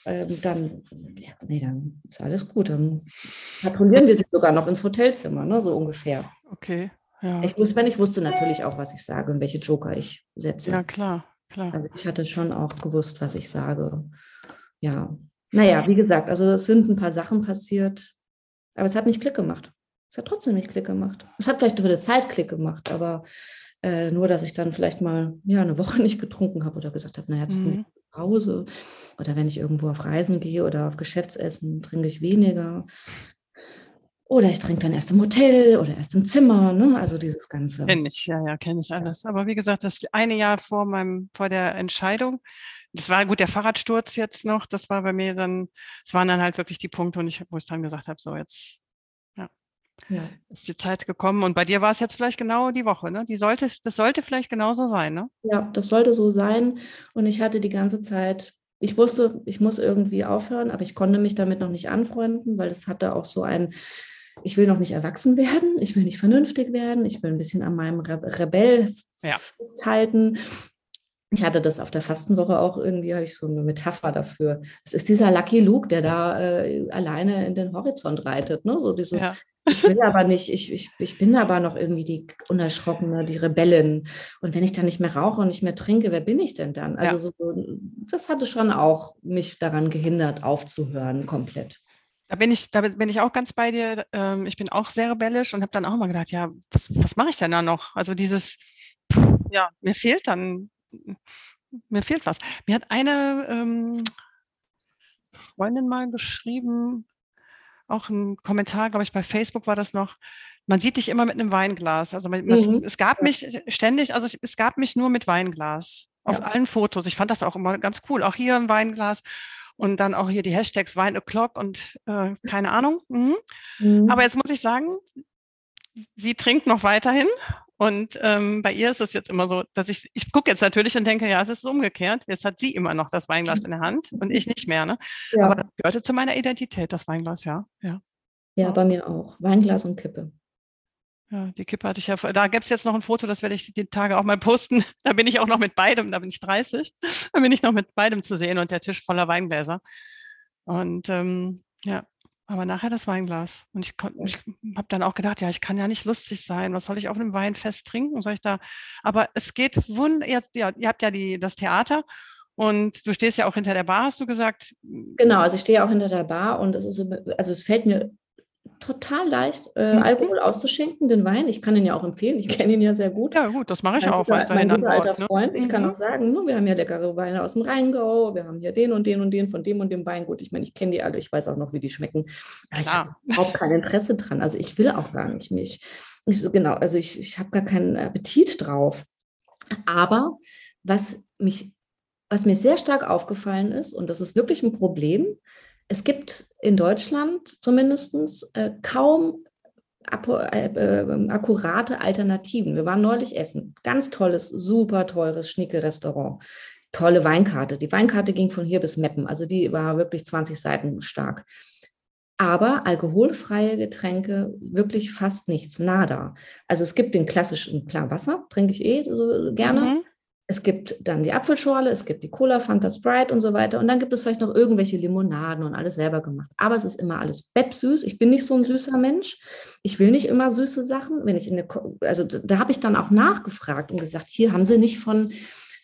ähm, dann, ja, nee, dann ist alles gut. Dann patrouillieren wir sie sogar noch ins Hotelzimmer, ne, so ungefähr. Okay. Ja. Ich, wusste, ich wusste natürlich auch, was ich sage und welche Joker ich setze. Ja, klar, klar. Also ich hatte schon auch gewusst, was ich sage ja, naja, wie gesagt, also es sind ein paar Sachen passiert, aber es hat nicht Klick gemacht. Es hat trotzdem nicht Klick gemacht. Es hat vielleicht für eine Zeit Klick gemacht, aber äh, nur, dass ich dann vielleicht mal ja, eine Woche *laughs* nicht getrunken habe oder gesagt habe, naja, jetzt mhm. bin Pause. Oder wenn ich irgendwo auf Reisen gehe oder auf Geschäftsessen, trinke ich weniger. Oder ich trinke dann erst im Hotel oder erst im Zimmer, ne? Also dieses Ganze. Kenne ich, ja, ja, kenne ich alles. Aber wie gesagt, das eine Jahr vor meinem, vor der Entscheidung, das war gut, der Fahrradsturz jetzt noch, das war bei mir dann, es waren dann halt wirklich die Punkte, und ich, wo ich dann gesagt habe, so jetzt ja, ja. ist die Zeit gekommen. Und bei dir war es jetzt vielleicht genau die Woche, ne? Die sollte, das sollte vielleicht genauso sein, ne? Ja, das sollte so sein. Und ich hatte die ganze Zeit, ich wusste, ich muss irgendwie aufhören, aber ich konnte mich damit noch nicht anfreunden, weil es hatte auch so ein, ich will noch nicht erwachsen werden, ich will nicht vernünftig werden, ich will ein bisschen an meinem Rebell ja. halten. Ich hatte das auf der Fastenwoche auch irgendwie, habe ich so eine Metapher dafür. Es ist dieser Lucky Luke, der da äh, alleine in den Horizont reitet. Ne? So dieses, ja. ich will aber nicht, ich, ich, ich bin aber noch irgendwie die Unerschrockene, die Rebellin. Und wenn ich dann nicht mehr rauche und nicht mehr trinke, wer bin ich denn dann? Also ja. so, das hatte schon auch mich daran gehindert, aufzuhören komplett. Da bin ich, da bin ich auch ganz bei dir. Ähm, ich bin auch sehr rebellisch und habe dann auch mal gedacht, ja, was, was mache ich denn da noch? Also dieses, ja, mir fehlt dann mir fehlt was. Mir hat eine ähm, Freundin mal geschrieben, auch ein Kommentar, glaube ich, bei Facebook war das noch. Man sieht dich immer mit einem Weinglas. Also man, mhm. es, es, gab mich ständig, also es, gab mich nur mit Weinglas auf ja. allen Fotos. Ich fand das auch immer ganz cool. Auch hier ein Weinglas und dann auch hier die Hashtags Wine O'Clock und äh, keine Ahnung. Mhm. Mhm. Aber jetzt muss ich sagen, sie trinkt noch weiterhin und ähm, bei ihr ist es jetzt immer so, dass ich, ich gucke jetzt natürlich und denke, ja, es ist umgekehrt. Jetzt hat sie immer noch das Weinglas in der Hand und ich nicht mehr. Ne? Ja. Aber das gehörte zu meiner Identität, das Weinglas, ja. Ja, ja bei mir auch. Weinglas und Kippe. Ja, die Kippe hatte ich ja. Da gibt es jetzt noch ein Foto, das werde ich die Tage auch mal posten. *laughs* Da bin ich auch noch mit beidem, da bin ich 30. Da bin ich noch mit beidem zu sehen und der Tisch voller Weingläser. Und ähm, ja, aber nachher das Weinglas. Und ich, ich habe dann auch gedacht, ja, ich kann ja nicht lustig sein. Was soll ich auf einem Weinfest trinken? Soll ich da? Aber es geht wund. Ihr, ja, ihr habt ja die, das Theater und du stehst ja auch hinter der Bar, hast du gesagt? Genau, also ich stehe auch hinter der Bar und es ist, also es fällt mir total leicht, äh, mhm. Alkohol auszuschenken, den Wein. Ich kann ihn ja auch empfehlen. Ich kenne ihn ja sehr gut. Ja, gut, das mache ich mein auch weiterhin mein guter alter ne? Freund. Ich mhm. kann auch sagen, ne, wir haben ja leckere Weine aus dem Rheingau, wir haben hier den und den und den von dem und dem Wein. Gut, ich meine, ich kenne die alle, ich weiß auch noch, wie die schmecken. Aber ich habe überhaupt kein Interesse dran. Also ich will auch gar nicht mich. Nicht so genau, also ich, ich habe gar keinen Appetit drauf. Aber was mich, was mir sehr stark aufgefallen ist, und das ist wirklich ein Problem, es gibt in Deutschland zumindest äh, kaum äh, äh, akkurate Alternativen. Wir waren neulich essen. Ganz tolles, super teures, schnicke Restaurant. Tolle Weinkarte. Die Weinkarte ging von hier bis Meppen. Also die war wirklich 20 Seiten stark. Aber alkoholfreie Getränke wirklich fast nichts, nada. Also es gibt den klassischen, klar, Wasser trinke ich eh so gerne. Mhm. Es gibt dann die Apfelschorle, es gibt die Cola, Fanta Sprite und so weiter. Und dann gibt es vielleicht noch irgendwelche Limonaden und alles selber gemacht. Aber es ist immer alles süß. Ich bin nicht so ein süßer Mensch. Ich will nicht immer süße Sachen. Wenn ich in der, also da habe ich dann auch nachgefragt und gesagt, hier haben sie nicht von,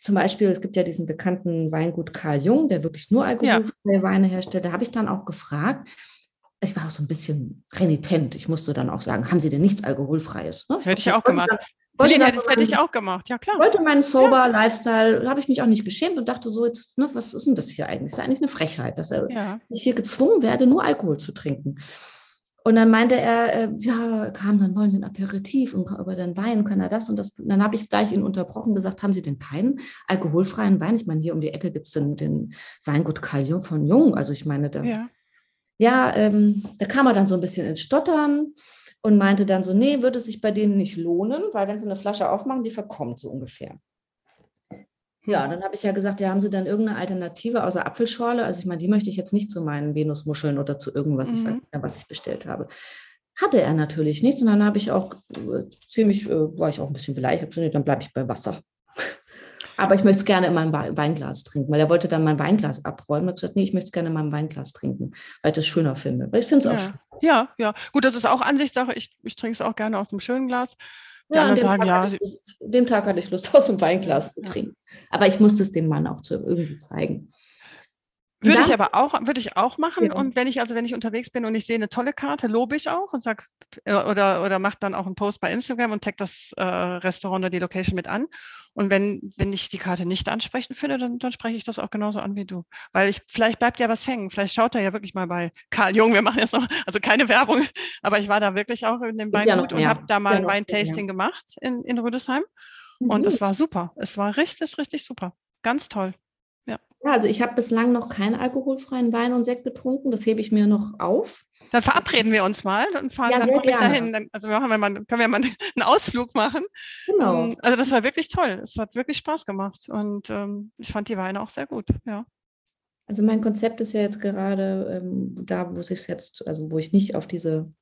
zum Beispiel, es gibt ja diesen bekannten Weingut Karl Jung, der wirklich nur alkoholfreie ja. Weine herstellt. Da habe ich dann auch gefragt, ich war auch so ein bisschen renitent. Ich musste dann auch sagen, haben Sie denn nichts Alkoholfreies? Ne? Hätte ich auch gemacht. Wollte Helene, das hätte ich auch gemacht, ja klar. Wollte meinen sober Lifestyle, da habe ich mich auch nicht geschämt und dachte so, jetzt, ne, was ist denn das hier eigentlich? Das ist eigentlich eine Frechheit, dass, er, ja. dass ich hier gezwungen werde, nur Alkohol zu trinken. Und dann meinte er, äh, ja, kam, dann wollen Sie ein Aperitif und über den Wein können er das und das. Und dann habe ich gleich ihn unterbrochen gesagt, haben Sie denn keinen alkoholfreien Wein? Ich meine, hier um die Ecke gibt es den, den Weingut Karl von Jung. Also ich meine, da, ja, ja ähm, da kam er dann so ein bisschen ins Stottern und meinte dann so, nee, würde es sich bei denen nicht lohnen, weil wenn sie eine Flasche aufmachen, die verkommt so ungefähr. Ja, dann habe ich ja gesagt, ja, haben Sie dann irgendeine Alternative außer Apfelschorle? Also ich meine, die möchte ich jetzt nicht zu meinen Venusmuscheln oder zu irgendwas, mhm. ich weiß nicht mehr, was ich bestellt habe. Hatte er natürlich nichts und dann habe ich auch äh, ziemlich, äh, war ich auch ein bisschen beleidigt, dann bleibe ich bei Wasser. Aber ich möchte es gerne in meinem Weinglas trinken, weil er wollte dann mein Weinglas abräumen. Er hat gesagt, nee, ich möchte es gerne in meinem Weinglas trinken, weil ich das schöner finde. Weil ich finde es ja. auch schön. Ja, ja. Gut, das ist auch Ansichtssache. Ich, ich trinke es auch gerne aus einem schönen Glas. Die ja, anderen sagen, ja. Ich, dem Tag hatte ich Lust, *laughs* aus dem Weinglas zu trinken. Aber ich musste es dem Mann auch zu, irgendwie zeigen. Würde ich aber auch, würde ich auch machen. Ja. Und wenn ich, also wenn ich unterwegs bin und ich sehe eine tolle Karte, lobe ich auch und sag, äh, oder, oder mache dann auch einen Post bei Instagram und tag das äh, Restaurant oder die Location mit an. Und wenn, wenn ich die Karte nicht ansprechend finde, dann, dann spreche ich das auch genauso an wie du. Weil ich, vielleicht bleibt ja was hängen. Vielleicht schaut er ja wirklich mal bei Karl Jung. Wir machen jetzt noch, also keine Werbung, aber ich war da wirklich auch in dem Weingut ja und habe da mal ein Weintasting ja. gemacht in, in Rüdesheim. Mhm. Und es war super. Es war richtig, richtig super. Ganz toll. Ja. also ich habe bislang noch keinen alkoholfreien Wein und Sekt getrunken. Das hebe ich mir noch auf. Dann verabreden wir uns mal und fahren, ja, dann komme ich dahin. Dann, also wir, machen mal, können wir mal *laughs* einen Ausflug machen. Genau. Ähm, also das war wirklich toll. Es hat wirklich Spaß gemacht und ähm, ich fand die Weine auch sehr gut. Ja. Also mein Konzept ist ja jetzt gerade ähm, da, wo ich jetzt, also wo ich nicht auf diese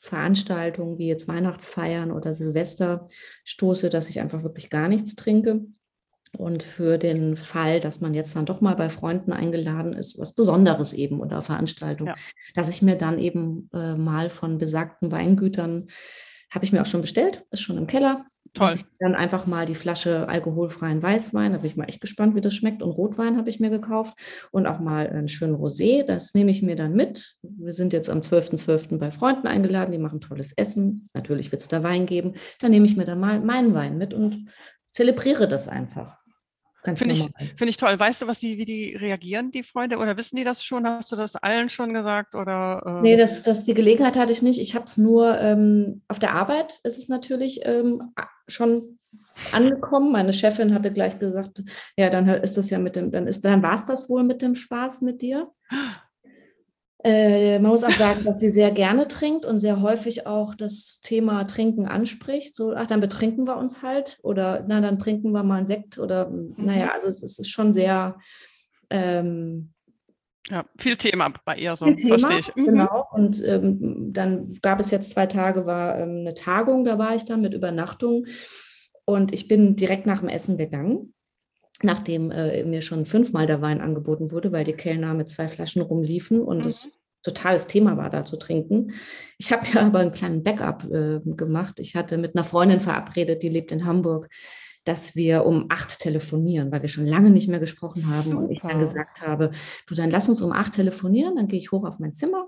Veranstaltungen wie jetzt Weihnachtsfeiern oder Silvester stoße, dass ich einfach wirklich gar nichts trinke. Und für den Fall, dass man jetzt dann doch mal bei Freunden eingeladen ist, was Besonderes eben oder Veranstaltung, ja. dass ich mir dann eben äh, mal von besagten Weingütern, habe ich mir auch schon bestellt, ist schon im Keller. Toll. Dass ich dann einfach mal die Flasche alkoholfreien Weißwein, da bin ich mal echt gespannt, wie das schmeckt. Und Rotwein habe ich mir gekauft und auch mal einen schönen Rosé, das nehme ich mir dann mit. Wir sind jetzt am 12.12. .12. bei Freunden eingeladen, die machen tolles Essen. Natürlich wird es da Wein geben. Dann nehme ich mir dann mal meinen Wein mit und zelebriere das einfach. Finde ich, find ich toll. Weißt du, was die, wie die reagieren, die Freunde? Oder wissen die das schon? Hast du das allen schon gesagt? Oder, äh? Nee, das, das, die Gelegenheit hatte ich nicht. Ich habe es nur ähm, auf der Arbeit ist es natürlich ähm, schon angekommen. Meine Chefin hatte gleich gesagt, ja, dann ist das ja mit dem, dann ist, dann war es das wohl mit dem Spaß mit dir. *gasps* Äh, man muss auch sagen, dass sie sehr gerne trinkt und sehr häufig auch das Thema Trinken anspricht. So, ach, dann betrinken wir uns halt oder na, dann trinken wir mal einen Sekt oder mhm. naja, also es, es, ist schon sehr ähm, ja, viel Thema bei ihr, so Thema, verstehe ich. Mhm. Genau. Und ähm, dann gab es jetzt zwei Tage, war ähm, eine Tagung, da war ich dann mit Übernachtung. Und ich bin direkt nach dem Essen gegangen nachdem äh, mir schon fünfmal der Wein angeboten wurde, weil die Kellner mit zwei Flaschen rumliefen und mhm. es totales Thema war, da zu trinken. Ich habe ja *laughs* aber einen kleinen Backup äh, gemacht. Ich hatte mit einer Freundin verabredet, die lebt in Hamburg, dass wir um acht telefonieren, weil wir schon lange nicht mehr gesprochen haben. Super. Und ich dann gesagt habe, du, dann lass uns um acht telefonieren, dann gehe ich hoch auf mein Zimmer.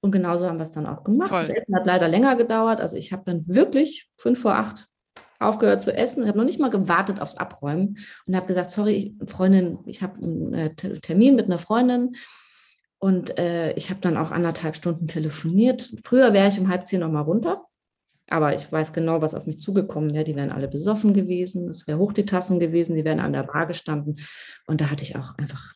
Und genauso haben wir es dann auch gemacht. Toll. Das Essen hat leider länger gedauert. Also ich habe dann wirklich fünf vor acht aufgehört zu essen. Ich habe noch nicht mal gewartet aufs Abräumen und habe gesagt, sorry, Freundin, ich habe einen äh, Termin mit einer Freundin und äh, ich habe dann auch anderthalb Stunden telefoniert. Früher wäre ich um halb zehn noch mal runter, aber ich weiß genau, was auf mich zugekommen wäre. Die wären alle besoffen gewesen, es wäre hoch die Tassen gewesen, die wären an der Bar gestanden und da hatte ich auch einfach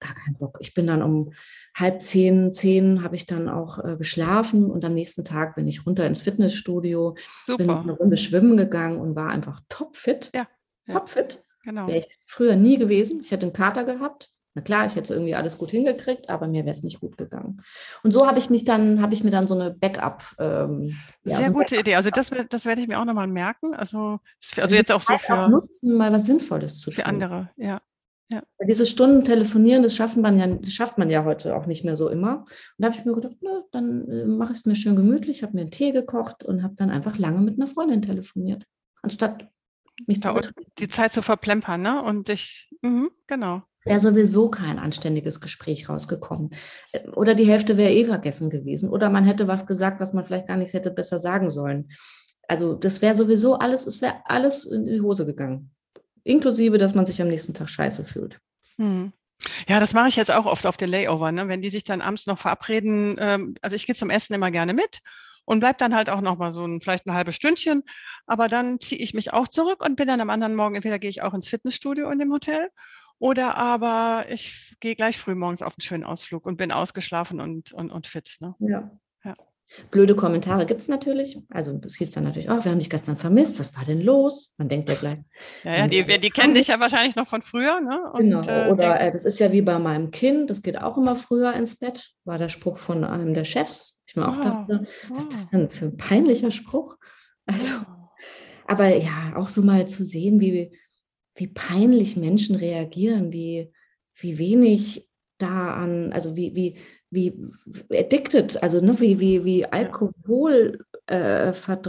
gar keinen Bock. Ich bin dann um halb zehn, zehn habe ich dann auch äh, geschlafen und am nächsten Tag bin ich runter ins Fitnessstudio, Super. bin eine Runde schwimmen gegangen und war einfach topfit. Ja, ja. Topfit. Genau. Wäre ich früher nie gewesen. Ich hätte einen Kater gehabt. Na klar, ich hätte irgendwie alles gut hingekriegt, aber mir wäre es nicht gut gegangen. Und so habe ich mich dann, habe ich mir dann so eine Backup. Ähm, ja, Sehr so gute Idee. Also das, das werde ich mir auch nochmal merken. Also, also jetzt auch so für auch nutzen, mal was Sinnvolles zu tun. Für andere, ja. Ja. Diese Stunden telefonieren, das, schaffen man ja, das schafft man ja heute auch nicht mehr so immer. Und da habe ich mir gedacht, na, dann äh, mache ich es mir schön gemütlich, habe mir einen Tee gekocht und habe dann einfach lange mit einer Freundin telefoniert, anstatt mich ja, zu Die Zeit zu verplempern, ne? Und ich, mh, genau. Wäre sowieso kein anständiges Gespräch rausgekommen. Äh, oder die Hälfte wäre eh vergessen gewesen. Oder man hätte was gesagt, was man vielleicht gar nicht hätte besser sagen sollen. Also das wäre sowieso alles, es wäre alles in die Hose gegangen inklusive, dass man sich am nächsten Tag scheiße fühlt. Hm. Ja, das mache ich jetzt auch oft auf den Layover, ne? wenn die sich dann abends noch verabreden. Ähm, also ich gehe zum Essen immer gerne mit und bleibe dann halt auch noch mal so ein, vielleicht ein halbes Stündchen. Aber dann ziehe ich mich auch zurück und bin dann am anderen Morgen, entweder gehe ich auch ins Fitnessstudio in dem Hotel oder aber ich gehe gleich früh morgens auf einen schönen Ausflug und bin ausgeschlafen und, und, und fit. Ne? Ja. Blöde Kommentare gibt es natürlich. Also es hieß dann natürlich, oh, wir haben dich gestern vermisst, was war denn los? Man denkt ja gleich. Ja, ja die, die kennen dich ja wahrscheinlich noch von früher. Ne? Und, genau, äh, oder äh, das ist ja wie bei meinem Kind, das geht auch immer früher ins Bett, war der Spruch von einem der Chefs. Ich mir auch oh, dachte, was ist das denn für ein peinlicher Spruch? Also, oh. aber ja, auch so mal zu sehen, wie, wie peinlich Menschen reagieren, wie, wie wenig da an, also wie, wie, wie addicted, also ne, wie, wie, wie Alkohol äh, ver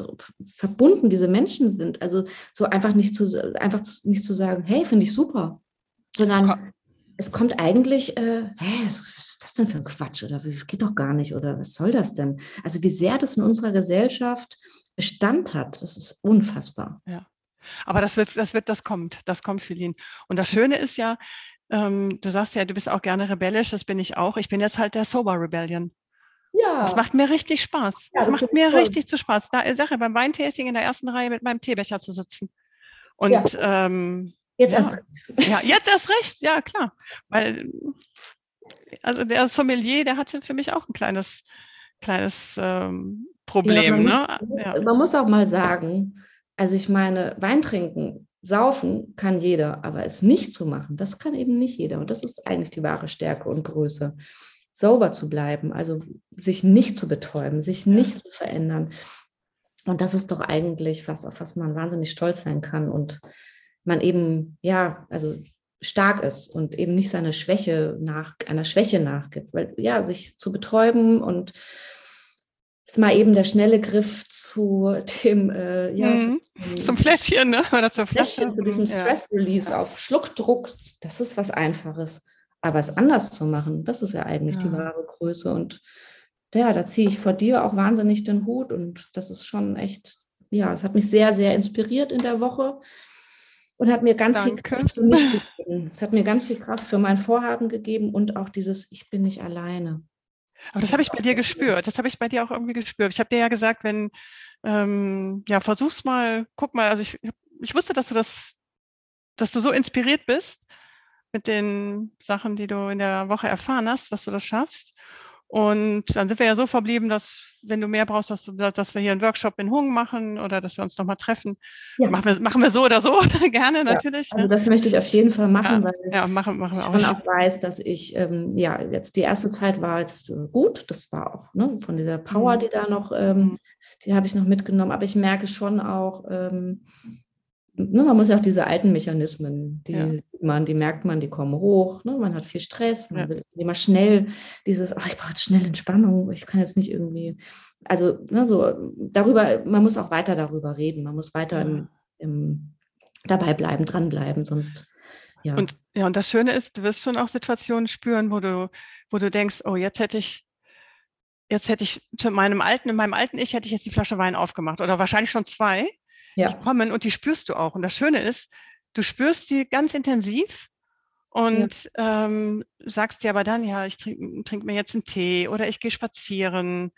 verbunden diese Menschen sind. Also so einfach nicht zu, einfach nicht zu sagen, hey, finde ich super, sondern es kommt eigentlich, äh, hey, was ist das denn für ein Quatsch oder geht doch gar nicht oder was soll das denn? Also wie sehr das in unserer Gesellschaft Bestand hat, das ist unfassbar. Ja. Aber das wird, das wird, das kommt, das kommt, Philin. Und das Schöne ist ja, ähm, du sagst ja, du bist auch gerne rebellisch, das bin ich auch. Ich bin jetzt halt der Sober Rebellion. Ja. Das macht mir richtig Spaß. Ja, das, das macht mir toll. richtig zu Spaß. Da sage beim Weintasting in der ersten Reihe mit meinem Teebecher zu sitzen. Und ja. ähm, jetzt ja. erst recht. Ja, jetzt erst recht, ja klar. Weil also der Sommelier, der hatte für mich auch ein kleines, kleines ähm, Problem. Man, ne? muss, man muss auch mal sagen, also ich meine, Wein trinken Saufen kann jeder, aber es nicht zu machen, das kann eben nicht jeder. Und das ist eigentlich die wahre Stärke und Größe. Sauber zu bleiben, also sich nicht zu betäuben, sich nicht zu verändern. Und das ist doch eigentlich was, auf was man wahnsinnig stolz sein kann und man eben, ja, also stark ist und eben nicht seine Schwäche nach, einer Schwäche nachgibt. Weil ja, sich zu betäuben und ist mal eben der schnelle Griff zu dem, äh, ja, mhm. zum Fläschchen, ne? Oder zur Flasche. Fläschchen, zu diesem Stress-Release ja. auf Schluckdruck. Das ist was Einfaches. Aber es anders zu machen, das ist ja eigentlich ja. die wahre Größe. Und ja, da ziehe ich vor dir auch wahnsinnig den Hut. Und das ist schon echt, ja, es hat mich sehr, sehr inspiriert in der Woche und hat mir ganz Danke. viel Kraft für mich gegeben. Es hat mir ganz viel Kraft für mein Vorhaben gegeben und auch dieses, ich bin nicht alleine. Aber das habe ich bei dir gespürt. Das habe ich bei dir auch irgendwie gespürt. Ich habe dir ja gesagt, wenn, ähm, ja, versuch's mal, guck mal, also ich, ich wusste, dass du das, dass du so inspiriert bist mit den Sachen, die du in der Woche erfahren hast, dass du das schaffst. Und dann sind wir ja so verblieben, dass wenn du mehr brauchst, dass, du, dass wir hier einen Workshop in Hung machen oder dass wir uns nochmal treffen. Ja. Machen, wir, machen wir so oder so *laughs* gerne natürlich. Ja, also ne? das möchte ich auf jeden Fall machen, ja, weil ja, machen, machen wir auch. ich auch weiß, dass ich, ähm, ja, jetzt die erste Zeit war jetzt äh, gut. Das war auch ne, von dieser Power, mhm. die da noch, ähm, mhm. die habe ich noch mitgenommen. Aber ich merke schon auch, ähm, ne, man muss ja auch diese alten Mechanismen, die ja. man, die merkt man, die kommen hoch. Ne? Man hat viel Stress, man ja. will immer schnell dieses, ach, ich brauche jetzt schnell Entspannung, ich kann jetzt nicht irgendwie, also ne, so darüber, man muss auch weiter darüber reden, man muss weiter im, im, dabei bleiben, dranbleiben, sonst ja. Und ja, und das Schöne ist, du wirst schon auch Situationen spüren, wo du, wo du denkst, oh, jetzt hätte ich jetzt hätte ich zu meinem alten, in meinem alten Ich hätte ich jetzt die Flasche Wein aufgemacht oder wahrscheinlich schon zwei ja. die kommen und die spürst du auch. Und das Schöne ist, du spürst sie ganz intensiv und ja. ähm, sagst dir aber dann, ja, ich trinke trink mir jetzt einen Tee oder ich gehe spazieren.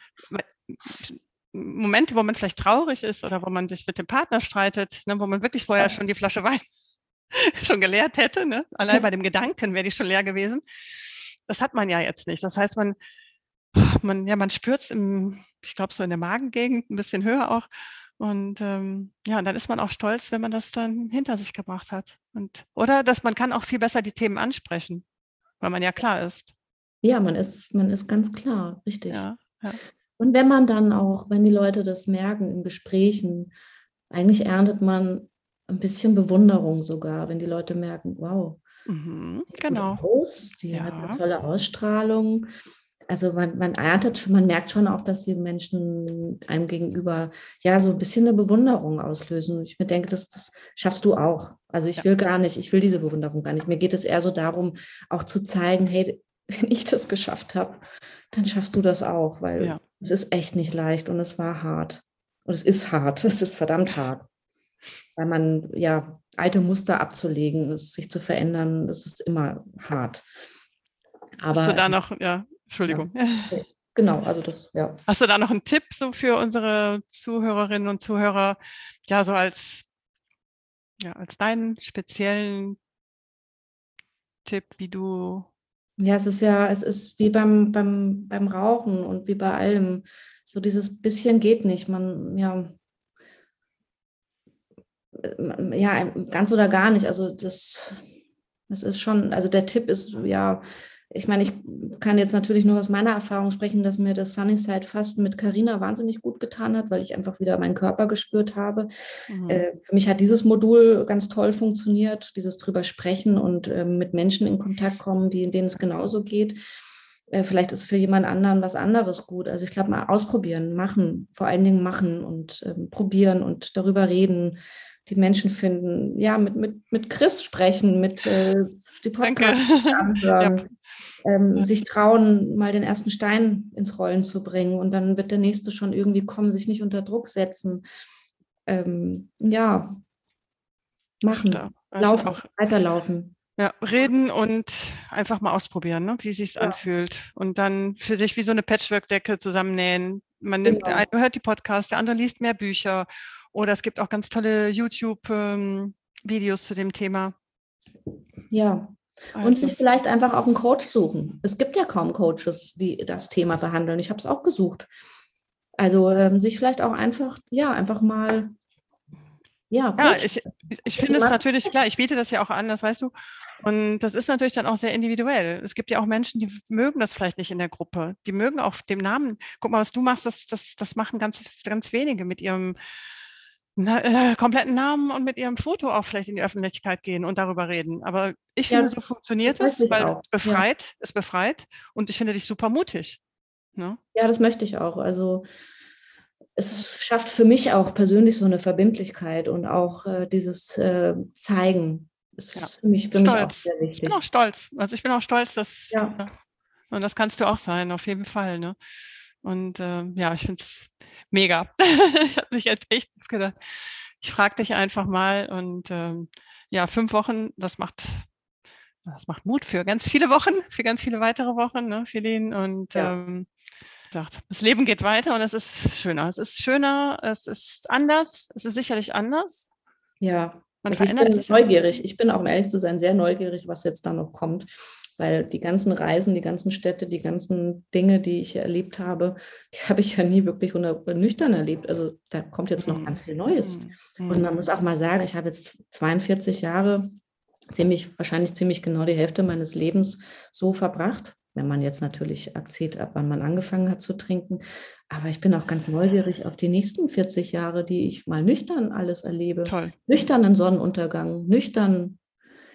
Momente, wo man vielleicht traurig ist oder wo man sich mit dem Partner streitet, ne, wo man wirklich vorher schon die Flasche Wein *laughs* schon geleert hätte. Ne? Allein bei dem Gedanken wäre die schon leer gewesen. Das hat man ja jetzt nicht. Das heißt, man, man, ja, man spürt es ich glaube, so in der Magengegend, ein bisschen höher auch. Und ähm, ja, und dann ist man auch stolz, wenn man das dann hinter sich gebracht hat. Und, oder dass man kann auch viel besser die Themen ansprechen, weil man ja klar ist. Ja, man ist, man ist ganz klar, richtig. Ja, ja. Und wenn man dann auch, wenn die Leute das merken in Gesprächen, eigentlich erntet man ein bisschen Bewunderung sogar, wenn die Leute merken, wow, mhm, genau. Aus, die ja. hat eine tolle Ausstrahlung also man, man erntet schon, man merkt schon auch, dass die Menschen einem gegenüber ja so ein bisschen eine Bewunderung auslösen. Ich mir denke, das, das schaffst du auch. Also ich ja. will gar nicht, ich will diese Bewunderung gar nicht. Mir geht es eher so darum, auch zu zeigen, hey, *laughs* wenn ich das geschafft habe, dann schaffst du das auch, weil ja. es ist echt nicht leicht und es war hart. Und es ist hart, *laughs* es ist verdammt hart. Weil man, ja, alte Muster abzulegen, sich zu verändern, das ist immer hart. Aber Hast du da noch, ja, Entschuldigung. Ja. Genau, also das, ja. Hast du da noch einen Tipp so für unsere Zuhörerinnen und Zuhörer, ja, so als, ja, als deinen speziellen Tipp, wie du. Ja, es ist ja, es ist wie beim, beim, beim Rauchen und wie bei allem. So dieses bisschen geht nicht. Man, ja, ja, ganz oder gar nicht. Also das, das ist schon, also der Tipp ist ja, ich meine, ich kann jetzt natürlich nur aus meiner Erfahrung sprechen, dass mir das Sunnyside Fasten mit Carina wahnsinnig gut getan hat, weil ich einfach wieder meinen Körper gespürt habe. Mhm. Äh, für mich hat dieses Modul ganz toll funktioniert, dieses drüber sprechen und äh, mit Menschen in Kontakt kommen, die, denen es genauso geht. Äh, vielleicht ist für jemand anderen was anderes gut. Also ich glaube, mal ausprobieren, machen, vor allen Dingen machen und ähm, probieren und darüber reden die Menschen finden, ja, mit, mit, mit Chris sprechen, mit äh, die Podcasts anhören, *laughs* ja. ähm, sich trauen, mal den ersten Stein ins Rollen zu bringen und dann wird der nächste schon irgendwie kommen, sich nicht unter Druck setzen. Ähm, ja, machen, da, laufen, auch. weiterlaufen. Ja, reden und einfach mal ausprobieren, ne? wie sich ja. anfühlt. Und dann für sich wie so eine Patchwork-Decke zusammennähen. Man nimmt, genau. der eine hört die Podcasts, der andere liest mehr Bücher oder es gibt auch ganz tolle YouTube-Videos ähm, zu dem Thema. Ja. Also. Und sich vielleicht einfach auch einen Coach suchen. Es gibt ja kaum Coaches, die das Thema behandeln. Ich habe es auch gesucht. Also ähm, sich vielleicht auch einfach, ja, einfach mal ja, ja, ich, ich finde es natürlich klar, ich biete das ja auch an, das weißt du. Und das ist natürlich dann auch sehr individuell. Es gibt ja auch Menschen, die mögen das vielleicht nicht in der Gruppe. Die mögen auch dem Namen, guck mal, was du machst, das, das, das machen ganz, ganz wenige mit ihrem na, äh, kompletten Namen und mit ihrem Foto auch vielleicht in die Öffentlichkeit gehen und darüber reden. Aber ich ja, finde, so funktioniert es, weil auch. es befreit, ja. es befreit und ich finde dich super mutig. Ne? Ja, das möchte ich auch. Also es schafft für mich auch persönlich so eine Verbindlichkeit und auch äh, dieses äh, Zeigen. Das ja. ist für mich, für mich auch sehr wichtig. Ich bin auch stolz. Also ich bin auch stolz, dass ja. Und das kannst du auch sein, auf jeden Fall. Ne? Und äh, ja, ich finde es mega. *laughs* ich habe mich jetzt echt gedacht, ich frage dich einfach mal und ähm, ja, fünf Wochen, das macht, das macht Mut für ganz viele Wochen, für ganz viele weitere Wochen, ne, Feline. Und ja. ähm, sagt, das Leben geht weiter und es ist schöner. Es ist schöner, es ist anders, es ist sicherlich anders. Ja, Man also ich bin neugierig. Ich bin auch, um ehrlich zu sein, sehr neugierig, was jetzt da noch kommt weil die ganzen Reisen, die ganzen Städte, die ganzen Dinge, die ich erlebt habe, die habe ich ja nie wirklich nüchtern erlebt. Also da kommt jetzt noch mhm. ganz viel Neues. Mhm. Und man muss auch mal sagen, ich habe jetzt 42 Jahre, ziemlich, wahrscheinlich ziemlich genau die Hälfte meines Lebens so verbracht. wenn man jetzt natürlich erzählt, ab wann man angefangen hat zu trinken. Aber ich bin auch ganz neugierig auf die nächsten 40 Jahre, die ich mal nüchtern alles erlebe. Toll. Nüchternen Sonnenuntergang, nüchtern.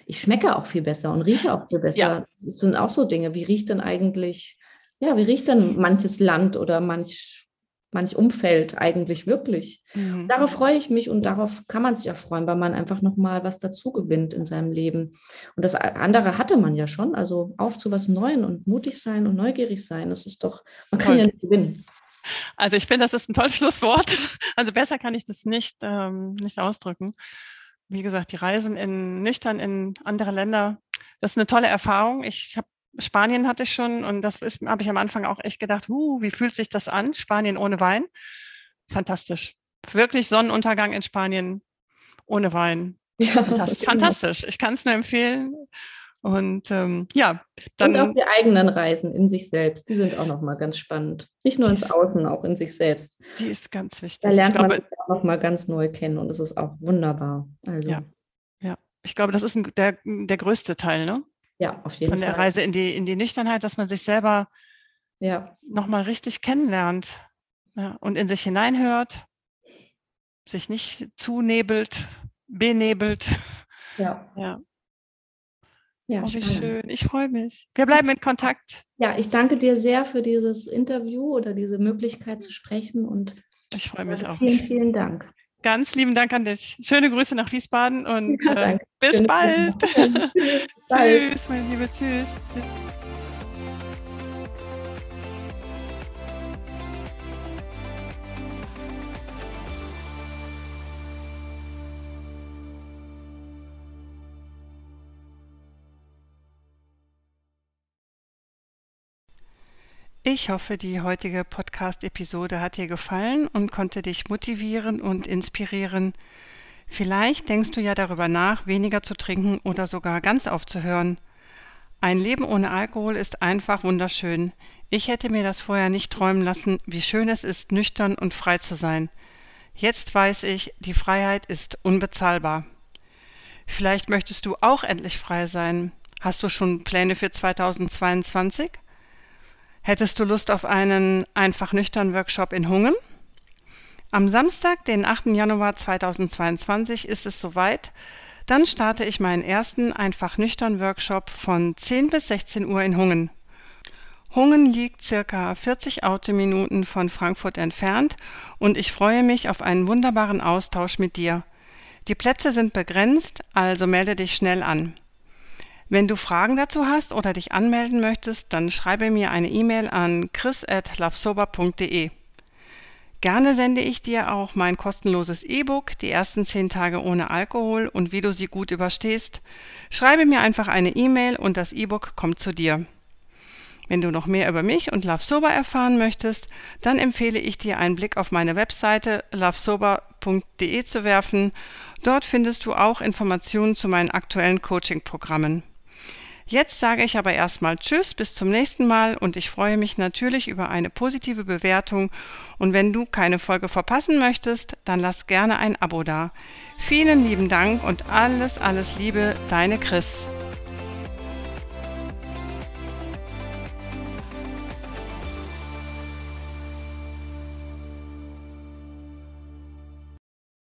Ich schmecke auch viel besser und rieche auch viel besser. Ja. Das sind auch so Dinge. Wie riecht denn eigentlich, ja, wie riecht denn manches Land oder manch manch Umfeld eigentlich wirklich. Mhm. Darauf freue ich mich und darauf kann man sich auch freuen, weil man einfach nochmal was dazu gewinnt in seinem Leben. Und das andere hatte man ja schon, also auf zu was Neuem und mutig sein und neugierig sein, das ist doch, man kann Toll. ja nicht gewinnen. Also ich finde, das ist ein tolles Schlusswort. *laughs* Also besser kann ich das nicht, ähm, nicht ausdrücken. Wie gesagt, die Reisen in nüchtern in andere Länder, das ist eine tolle Erfahrung. Ich habe Spanien hatte ich schon und das habe ich am Anfang auch echt gedacht, uh, wie fühlt sich das an? Spanien ohne Wein. Fantastisch. Wirklich Sonnenuntergang in Spanien ohne Wein. Ja, fantastisch. *laughs* fantastisch. Ich kann es nur empfehlen. Und ähm, ja, dann. Und auch die eigenen Reisen in sich selbst, die sind auch nochmal ganz spannend. Nicht nur ins Außen, auch in sich selbst. Die ist ganz wichtig. Da lernt glaube, man sich auch nochmal ganz neu kennen und das ist auch wunderbar. Also. Ja, ja. Ich glaube, das ist ein, der, der größte Teil, ne? Ja, auf jeden Fall. Von der Fall. Reise in die, in die Nüchternheit, dass man sich selber ja. nochmal richtig kennenlernt ja, und in sich hineinhört, sich nicht zunebelt, benebelt. Ja. Ja. Ja, oh, wie schön. Ich freue mich. Wir bleiben in Kontakt. Ja, ich danke dir sehr für dieses Interview oder diese Möglichkeit zu sprechen und ich freue mich auch. Vielen, vielen Dank. Ganz lieben Dank an dich. Schöne Grüße nach Wiesbaden und ja, äh, *laughs* bis bald. Tschüss, tschüss, meine Liebe. Tschüss. Tschüss. Ich hoffe, die heutige Podcast-Episode hat dir gefallen und konnte dich motivieren und inspirieren. Vielleicht denkst du ja darüber nach, weniger zu trinken oder sogar ganz aufzuhören. Ein Leben ohne Alkohol ist einfach wunderschön. Ich hätte mir das vorher nicht träumen lassen, wie schön es ist, nüchtern und frei zu sein. Jetzt weiß ich, die Freiheit ist unbezahlbar. Vielleicht möchtest du auch endlich frei sein. Hast du schon Pläne für 2022? Hättest du Lust auf einen einfach nüchtern Workshop in Hungen? Am Samstag, den 8. Januar 2022 ist es soweit. Dann starte ich meinen ersten einfach nüchtern Workshop von 10 bis 16 Uhr in Hungen. Hungen liegt circa 40 Autominuten von Frankfurt entfernt und ich freue mich auf einen wunderbaren Austausch mit dir. Die Plätze sind begrenzt, also melde dich schnell an. Wenn du Fragen dazu hast oder dich anmelden möchtest, dann schreibe mir eine E-Mail an chris.lovesober.de. Gerne sende ich dir auch mein kostenloses E-Book, die ersten zehn Tage ohne Alkohol und wie du sie gut überstehst. Schreibe mir einfach eine E-Mail und das E-Book kommt zu dir. Wenn du noch mehr über mich und Love Sober erfahren möchtest, dann empfehle ich dir einen Blick auf meine Webseite lovesober.de zu werfen. Dort findest du auch Informationen zu meinen aktuellen Coaching-Programmen. Jetzt sage ich aber erstmal Tschüss, bis zum nächsten Mal und ich freue mich natürlich über eine positive Bewertung und wenn du keine Folge verpassen möchtest, dann lass gerne ein Abo da. Vielen lieben Dank und alles, alles Liebe, deine Chris.